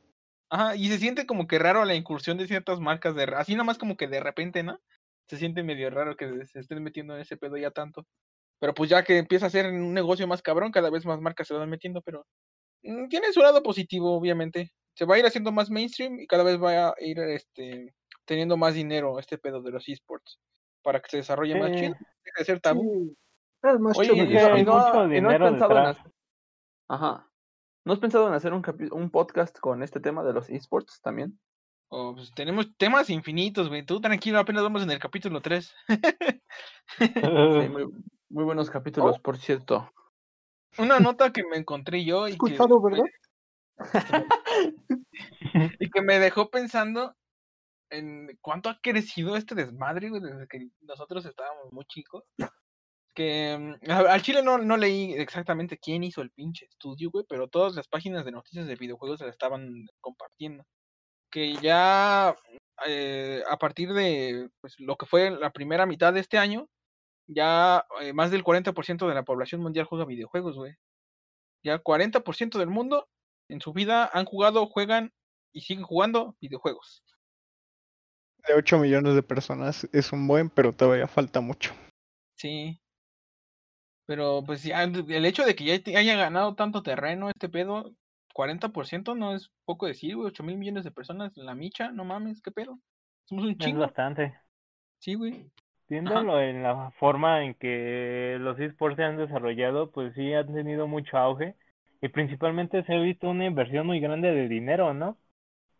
Ajá, y se siente como que raro la incursión de ciertas marcas de así nada más como que de repente, ¿no? Se siente medio raro que se estén metiendo en ese pedo ya tanto. Pero pues ya que empieza a ser un negocio más cabrón, cada vez más marcas se van metiendo, pero mm, tiene su lado positivo, obviamente. Se va a ir haciendo más mainstream y cada vez va a ir este teniendo más dinero este pedo de los esports para que se desarrolle más chido, deje de ser tabú. Es más Oye, chido no- mucho has pensado en hacer... Ajá. ¿No has pensado en hacer un, un podcast con este tema de los esports también? Oh, pues, tenemos temas infinitos, güey. Tú tranquilo, apenas vamos en el capítulo 3. (laughs) Sí, (laughs) muy, muy buenos capítulos, por cierto. Una nota que me encontré yo y que, Escuchado, ¿verdad? (laughs) y que me dejó pensando en cuánto ha crecido este desmadre güey, desde que nosotros estábamos muy chicos. Que mm, al chile no, no leí exactamente quién hizo el pinche estudio, güey, pero todas las páginas de noticias de videojuegos se la estaban compartiendo. Que ya eh, a partir de pues, lo que fue la primera mitad de este año, ya eh, más del 40% de la población mundial juega videojuegos, güey. Ya 40% del mundo en su vida han jugado, juegan y siguen jugando videojuegos. De 8 millones de personas es un buen, pero todavía falta mucho. Sí. Pero pues ya el hecho de que ya haya ganado tanto terreno este pedo, 40% no es poco decir, güey, 8 mil millones de personas en la micha, no mames, qué pedo. Somos un Es chingo. bastante. Sí, güey. Viéndolo en la forma en que los esports se han desarrollado, pues sí han tenido mucho auge y principalmente se ha visto una inversión muy grande de dinero, ¿no?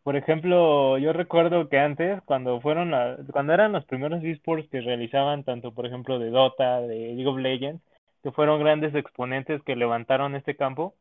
Por ejemplo, yo recuerdo que antes, cuando fueron la- cuando eran los primeros esports que realizaban tanto, por ejemplo, de Dota, de League of Legends, que fueron grandes exponentes que levantaron este campo,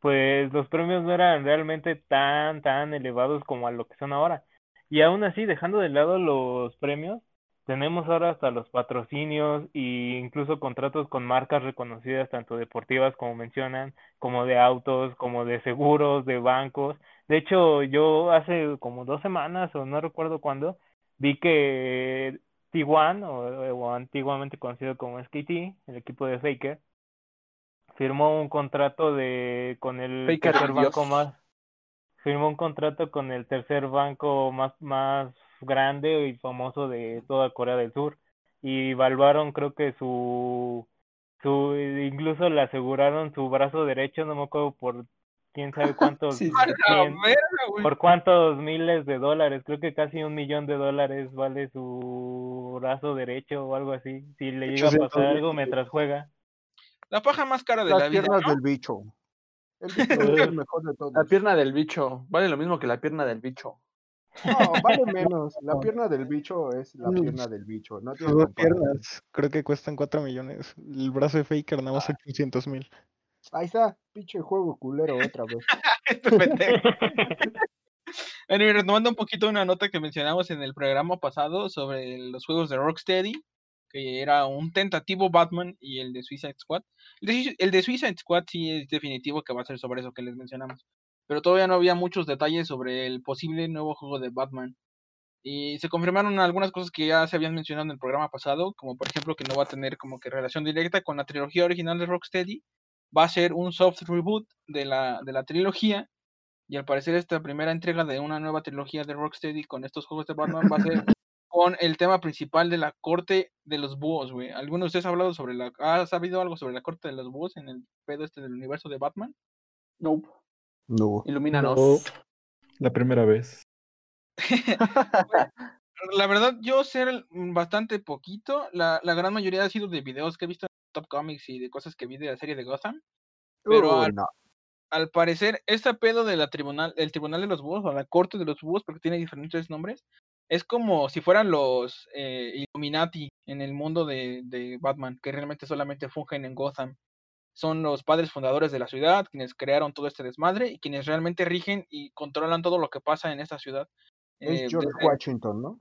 pues los premios no eran realmente tan, tan elevados como a lo que son ahora. Y aún así, dejando de lado los premios, tenemos ahora hasta los patrocinios e incluso contratos con marcas reconocidas, tanto deportivas como mencionan, como de autos, como de seguros, de bancos. De hecho, yo hace como dos semanas, o no recuerdo cuándo, vi que T1, o, o antiguamente conocido como SKT, el equipo de Faker, firmó un contrato de con el Faker, tercer banco más firmó un contrato con el tercer banco más más grande y famoso de toda Corea del Sur y evaluaron creo que su su incluso le aseguraron su brazo derecho no me acuerdo por quién sabe cuántos (laughs) Sí, cien- por cuántos miles de dólares creo que casi un millón de dólares vale su brazo derecho o algo así si le llega a 800 pasar algo mientras juega La paja más cara de la Las vida, piernas ¿no? del bicho. El bicho es el (laughs) mejor de todos. La pierna del bicho. Vale lo mismo que la pierna del bicho. No, vale (laughs) menos. La pierna del bicho es la pierna del bicho. No tiene dos piernas creo que cuestan 4 millones. El brazo de Faker nada más 800 mil. Ahí está, pinche juego culero otra vez. (laughs) Este pendejo. (laughs) Bueno, y retomando un poquito una nota que mencionamos en el programa pasado sobre los juegos de Rocksteady, que era un tentativo Batman y el de Suicide Squad. El de, Sui- el de Suicide Squad sí es definitivo que va a ser sobre eso que les mencionamos. Pero todavía no había muchos detalles sobre el posible nuevo juego de Batman. Y se confirmaron algunas cosas que ya se habían mencionado en el programa pasado, como por ejemplo que no va a tener como que relación directa con la trilogía original de Rocksteady. Va a ser un soft reboot de la, de la trilogía y al parecer esta primera entrega de una nueva trilogía de Rocksteady con estos juegos de Batman va a ser (laughs) con el tema principal de la corte de los búhos, güey. ¿Alguno de ustedes ha hablado sobre la... ¿Ha sabido algo sobre la corte de los búhos en el pedo este del universo de Batman? Nope. No. Ilumínanos. No. La primera vez. (laughs) La verdad, yo sé mm, bastante poquito. La, la gran mayoría ha sido de videos que he visto en Top Comics y de cosas que vi de la serie de Gotham. Pero Uh, al, no. al parecer, este pedo de la tribunal, el tribunal de los búhos o la corte de los búhos, porque tiene diferentes nombres, es como si fueran los eh, Illuminati en el mundo de, de Batman, que realmente solamente fungen en Gotham. Son los padres fundadores de la ciudad, quienes crearon todo este desmadre y quienes realmente rigen y controlan todo lo que pasa en esta ciudad. Eh, Es George desde- Washington, ¿no?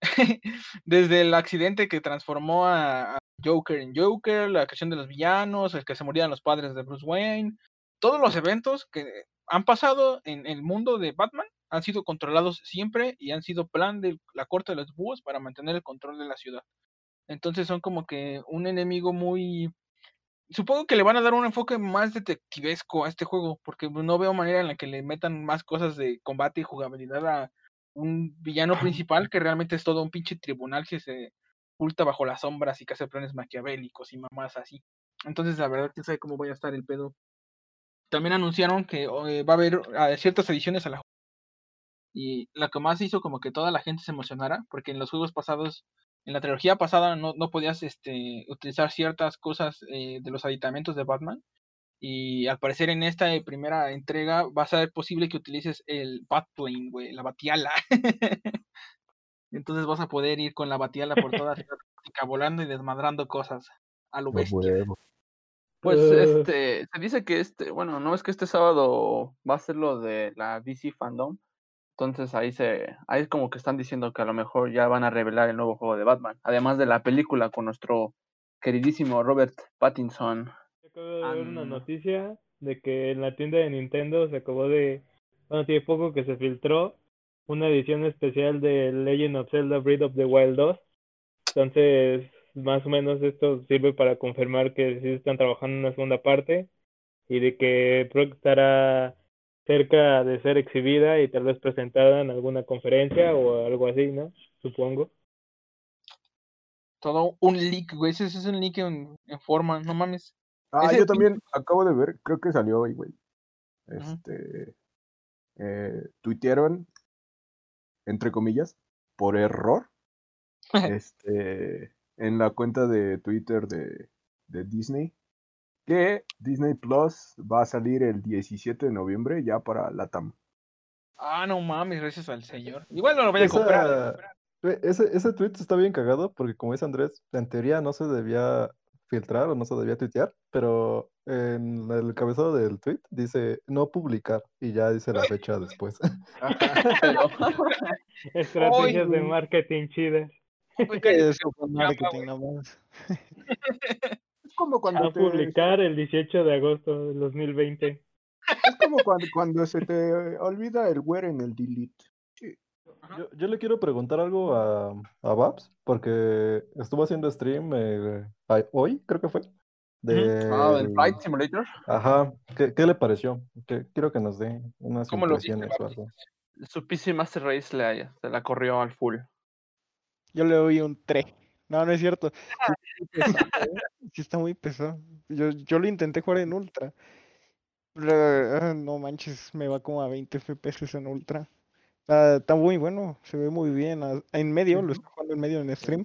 (laughs) desde el accidente que transformó a, a Joker en Joker, la creación de los villanos, el que se morían los padres de Bruce Wayne, todos los eventos que han pasado en el mundo de Batman han sido controlados siempre y han sido plan de la corte de los búhos para mantener el control de la ciudad. Entonces son como que un enemigo muy... Supongo que le van a dar un enfoque más detectivesco a este juego, porque no veo manera en la que le metan más cosas de combate y jugabilidad a un villano principal que realmente es todo un pinche tribunal que se oculta bajo las sombras y que hace planes maquiavélicos y mamás así. Entonces, la verdad, quién sabe cómo vaya a estar el pedo. También anunciaron que eh, va a haber ah, ciertas ediciones a la y la que más hizo como que toda la gente se emocionara, porque en los juegos pasados, en la trilogía pasada no, no podías este, utilizar ciertas cosas eh, de los aditamentos de Batman. Y al parecer en esta eh, primera entrega va a ser posible que utilices el Batplane, güey, la batiala. (laughs) Entonces vas a poder ir con la batiala por toda la volando y desmadrando cosas a lo bestia. Pues Eh. este, se dice que este, bueno, no es que este sábado va a ser lo de la DC Fandom. Entonces ahí se, ahí es como que están diciendo que a lo mejor ya van a revelar el nuevo juego de Batman. Además de la película con nuestro queridísimo Robert Pattinson. Acabo de ver una Am. noticia de que en la tienda de Nintendo se acabó de, bueno, tiene poco que se filtró una edición especial de Legend of Zelda Breath of the Wild 2. Entonces, más o menos esto sirve para confirmar que sí están trabajando en una segunda parte y de que pronto estará cerca de ser exhibida y tal vez presentada en alguna conferencia o algo así, ¿no? Supongo. Todo un leak, güey. Ese, es un leak en, en forma, no mames. Ah, Ese yo pin- también acabo de ver, creo que salió hoy, güey. Este. Eh, tuitearon, entre comillas, por error, (laughs) este, en la cuenta de Twitter de, de Disney, que Disney Plus va a salir el 17 de noviembre ya para la TAM. Ah, no mames, gracias al señor. Igual no lo voy a comprar. Güey, Ese, ese tweet está bien cagado porque como dice Andrés, en teoría no se debía filtrar o no se debía tuitear, pero en el cabezado del tweet dice no publicar y ya dice la fecha después. (laughs) Estrategias de marketing chidas. Eso fue marketing nada más. Es como cuando A te, publicar el 18 de agosto del 2020. es como cuando, cuando se te olvida el where en el delete. Yo, yo le quiero preguntar algo a, a Babs porque estuvo haciendo stream eh, a- hoy, creo que fue. Ah, del Flight Simulator. Ajá, ¿qué, qué le pareció? Que, quiero que nos dé unas ¿Cómo lo impresiones o Babs? algo. Su PC Master Race le, se la corrió al full. Yo le doy un 3. No, no es cierto. Sí, está muy pesado, ¿eh? Sí está muy pesado. Yo, yo lo intenté jugar en ultra. Pero, ah, no manches, me va como a 20 FPS en ultra. Está, está muy bueno, se ve muy bien. En medio, lo estoy jugando en medio en stream,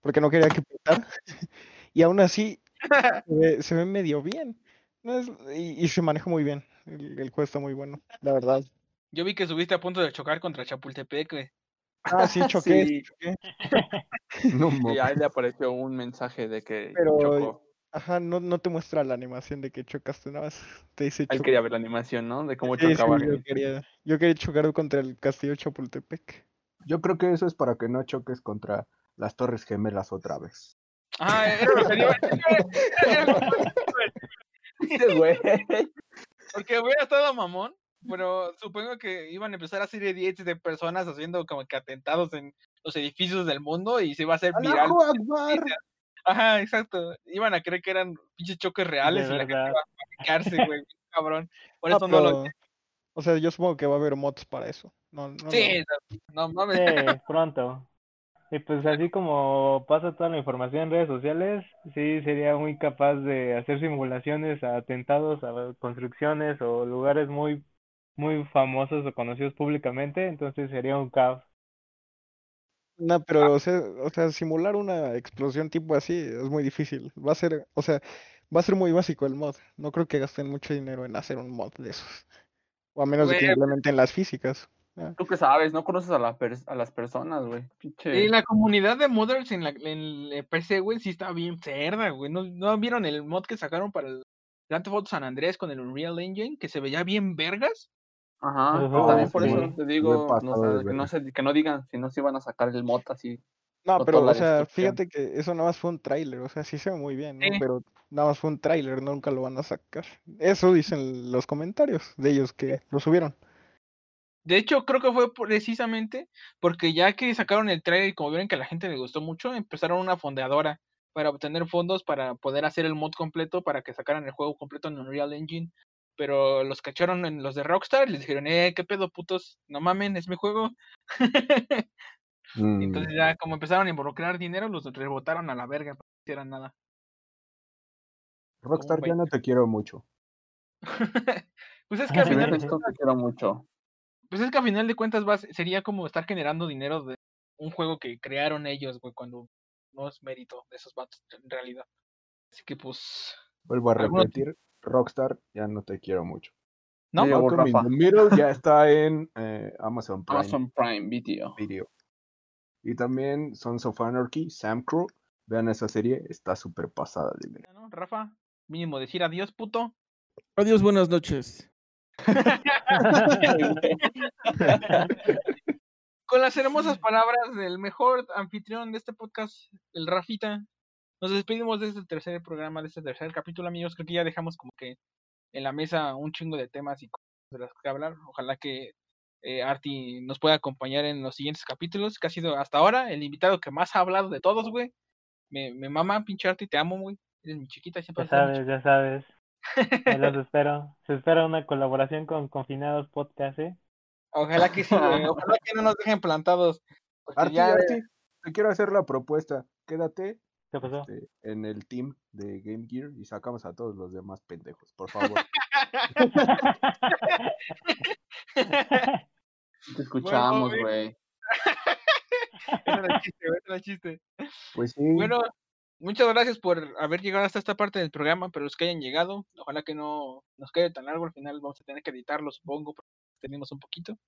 porque no quería que petara. (laughs) Y aún así, (laughs) se ve, se ve medio bien. No es- y, y se maneja muy bien. El, el juego está muy bueno, la verdad. Yo vi que subiste a punto de chocar contra Chapultepec, güey. Ah, sí, (laughs) choqué, Sí. choqué. (laughs) No Y ahí le apareció un mensaje de que Pero- chocó. Ajá, no, no te muestra la animación de que chocaste, nada más te dice Él quería ver la animación, ¿no? De cómo Sí, sí, chocaba. yo quería, yo quería chocar contra el castillo Chapultepec. Yo creo que eso es para que no choques contra las Torres Gemelas otra vez. Ah, era lo que iba a decir, güey. (laughs) Porque hubiera estado mamón, pero supongo que iban a empezar a hacer edits de personas haciendo como que atentados en los edificios del mundo y se iba a hacer viral. Ajá, exacto. Iban a creer que eran pinches choques reales y la gente iba a panicarse, güey, cabrón. Por Ah, eso no lo pero, O sea, yo supongo que va a haber mods para eso. No, no, Sí, no mames. Sí, pronto. Y pues así como pasa toda la información en redes sociales, sí sería muy capaz de hacer simulaciones a atentados, a construcciones o lugares muy muy famosos o conocidos públicamente, entonces sería un caos. No, pero o sea, o sea, simular una explosión tipo así es muy difícil. Va a ser, o sea, va a ser muy básico el mod. No creo que gasten mucho dinero en hacer un mod de esos. O a menos de que Güey. implementen las físicas. Ah, Tú que sabes, no conoces a, la a las personas, güey. Y la comunidad de modders en la en el PC, güey, sí está bien cerda, güey. ¿No, ¿No vieron el mod que sacaron para el Grand Theft Auto San Andrés con el Unreal Engine? Que se veía bien vergas. Ajá. También por sí. eso te digo, no, que, no verga. se- que no digan si no se iban a sacar el mod así. No, pero, o la sea, fíjate que eso nada más fue un tráiler, o sea, sí se ve muy bien, ¿no? Pero nada más fue un tráiler, nunca lo van a sacar. Eso dicen los comentarios de ellos que lo subieron. De hecho, creo que fue precisamente porque ya que sacaron el trailer y como vieron que a la gente le gustó mucho, empezaron una fondeadora para obtener fondos para poder hacer el mod completo para que sacaran el juego completo en Unreal Engine. Pero los cacharon en los de Rockstar y les dijeron, eh, qué pedo, putos, no mamen, es mi juego. (laughs) Mm, Entonces ya como empezaron a involucrar dinero, los rebotaron a la verga no hicieran nada. Rockstar, ya no te quiero mucho. pues es que al final, esto te quiero mucho. pues es que a final de cuentas va, a ser- sería como estar generando dinero de un juego que crearon ellos, güey, cuando no es mérito de esos vatos en realidad. Así que pues, Vuelvo a repetir, Rockstar, ya no te quiero mucho. ¿no? Rafa. Middle ya (laughs) está en eh, Amazon Prime Amazon Prime Video. Video. Y también Sons of Anarchy, Sam Crow. Vean esa serie, está súper pasada de ver. ¿no? Rafa, mínimo decir adiós, puto. Adiós, buenas noches. (laughs) Con las hermosas palabras del mejor anfitrión de este podcast, el Rafita, nos despedimos de este tercer programa, de este tercer capítulo, amigos. Creo que ya dejamos como que en la mesa un chingo de temas y cosas de las que hablar. Ojalá que eh, Arti nos pueda acompañar en los siguientes capítulos, que ha sido hasta ahora el invitado que más ha hablado de todos, güey. Me, me mama, pinche Arti, te amo, güey. Eres mi chiquita, siempre Ya sabes, ya sabes. Ahí los espero. Se espera una colaboración con Confinados Podcast, ¿eh? Ojalá que sí, güey. Ojalá que no nos dejen plantados. Arti, ya, Arti, te quiero hacer la propuesta. Quédate ¿Qué pasó? este, en el team de Game Gear y sacamos a todos los demás pendejos, por favor. (laughs) Te escuchamos, güey. Ese (laughs) era el chiste, era el chiste. Pues sí, Bueno, muchas gracias por haber llegado hasta esta parte del programa, pero los que hayan llegado, ojalá que no nos quede tan largo, al final vamos a tener que editarlo, supongo, porque tenemos un poquito.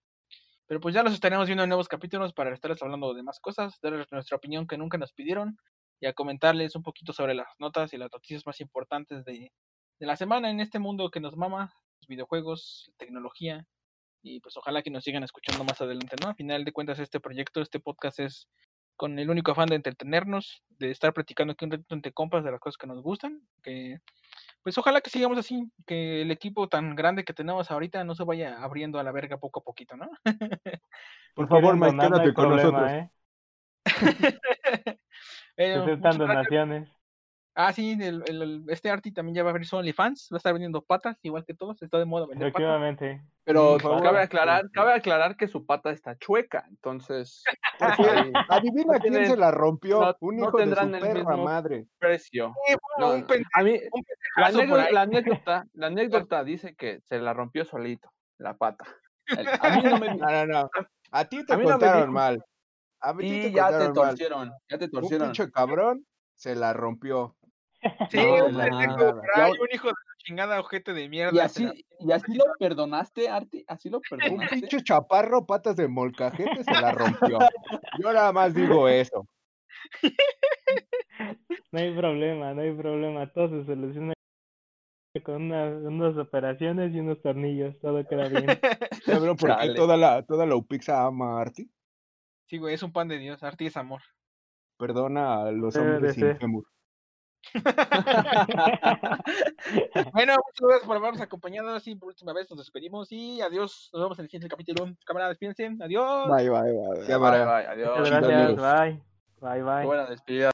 Pero pues ya los estaremos viendo en nuevos capítulos para estarles hablando de más cosas, darles nuestra opinión que nunca nos pidieron y a comentarles un poquito sobre las notas y las noticias más importantes de, de la semana en este mundo que nos mama, los videojuegos, tecnología, y pues ojalá que nos sigan escuchando más adelante, ¿no? A final de cuentas, este proyecto, este podcast es con el único afán de entretenernos, de estar platicando aquí un rato entre compas de las cosas que nos gustan, que pues ojalá que sigamos así, que el equipo tan grande que tenemos ahorita no se vaya abriendo a la verga poco a poquito, ¿no? (laughs) por favor, Mike, quédate con problema, nosotros. ¿eh? (laughs) (laughs) Eh, muchas gracias. donaciones. Ah, sí, el, el- el- este Arti también ya va a abrir su OnlyFans, va a estar vendiendo patas, igual que todos, está de moda vender patas. Efectivamente. Pero Por favor, cabe aclarar, este- cabe aclarar que su pata está chueca, entonces (laughs) ahí, adivina no quién tienen- se la rompió. no- un no hijo de su tendrán el perra mismo- madre. precio. Sí, bueno, No, un a mí, un la, anécdota, la (laughs) anécdota, la anécdota dice que se la rompió solito, la pata. El- A mí no me (laughs) No, no, no. A ti te A no contaron mal. A y te ya te mal. torcieron, ya te Un torcieron. pinche cabrón se la rompió. (laughs) Sí, No, un pendejo un hijo de la chingada ojete de mierda. Y así, la- y así lo (laughs) perdonaste, Arti, así lo Un perdonaste. pinche chaparro, patas de molcajete, se la rompió. Yo nada más digo eso. No hay problema, no hay problema. Todo se soluciona con una- unas operaciones y unos tornillos. Todo queda bien. ¿Ya vieron por qué toda la, toda la Upixa ama a Arti? Sí, güey, es un pan de Dios, Arti es amor. Perdona a los hombres sin fémur. (laughs) (laughs) Bueno, muchas gracias por habernos acompañado. Así por última vez nos despedimos y adiós. Nos vemos en el siguiente capítulo. Cámara, despídense. Adiós. Bye, bye, bye. Cámara. Bye, bye, adiós. Muchas gracias. Bye. Bye, bye. Buena despedida.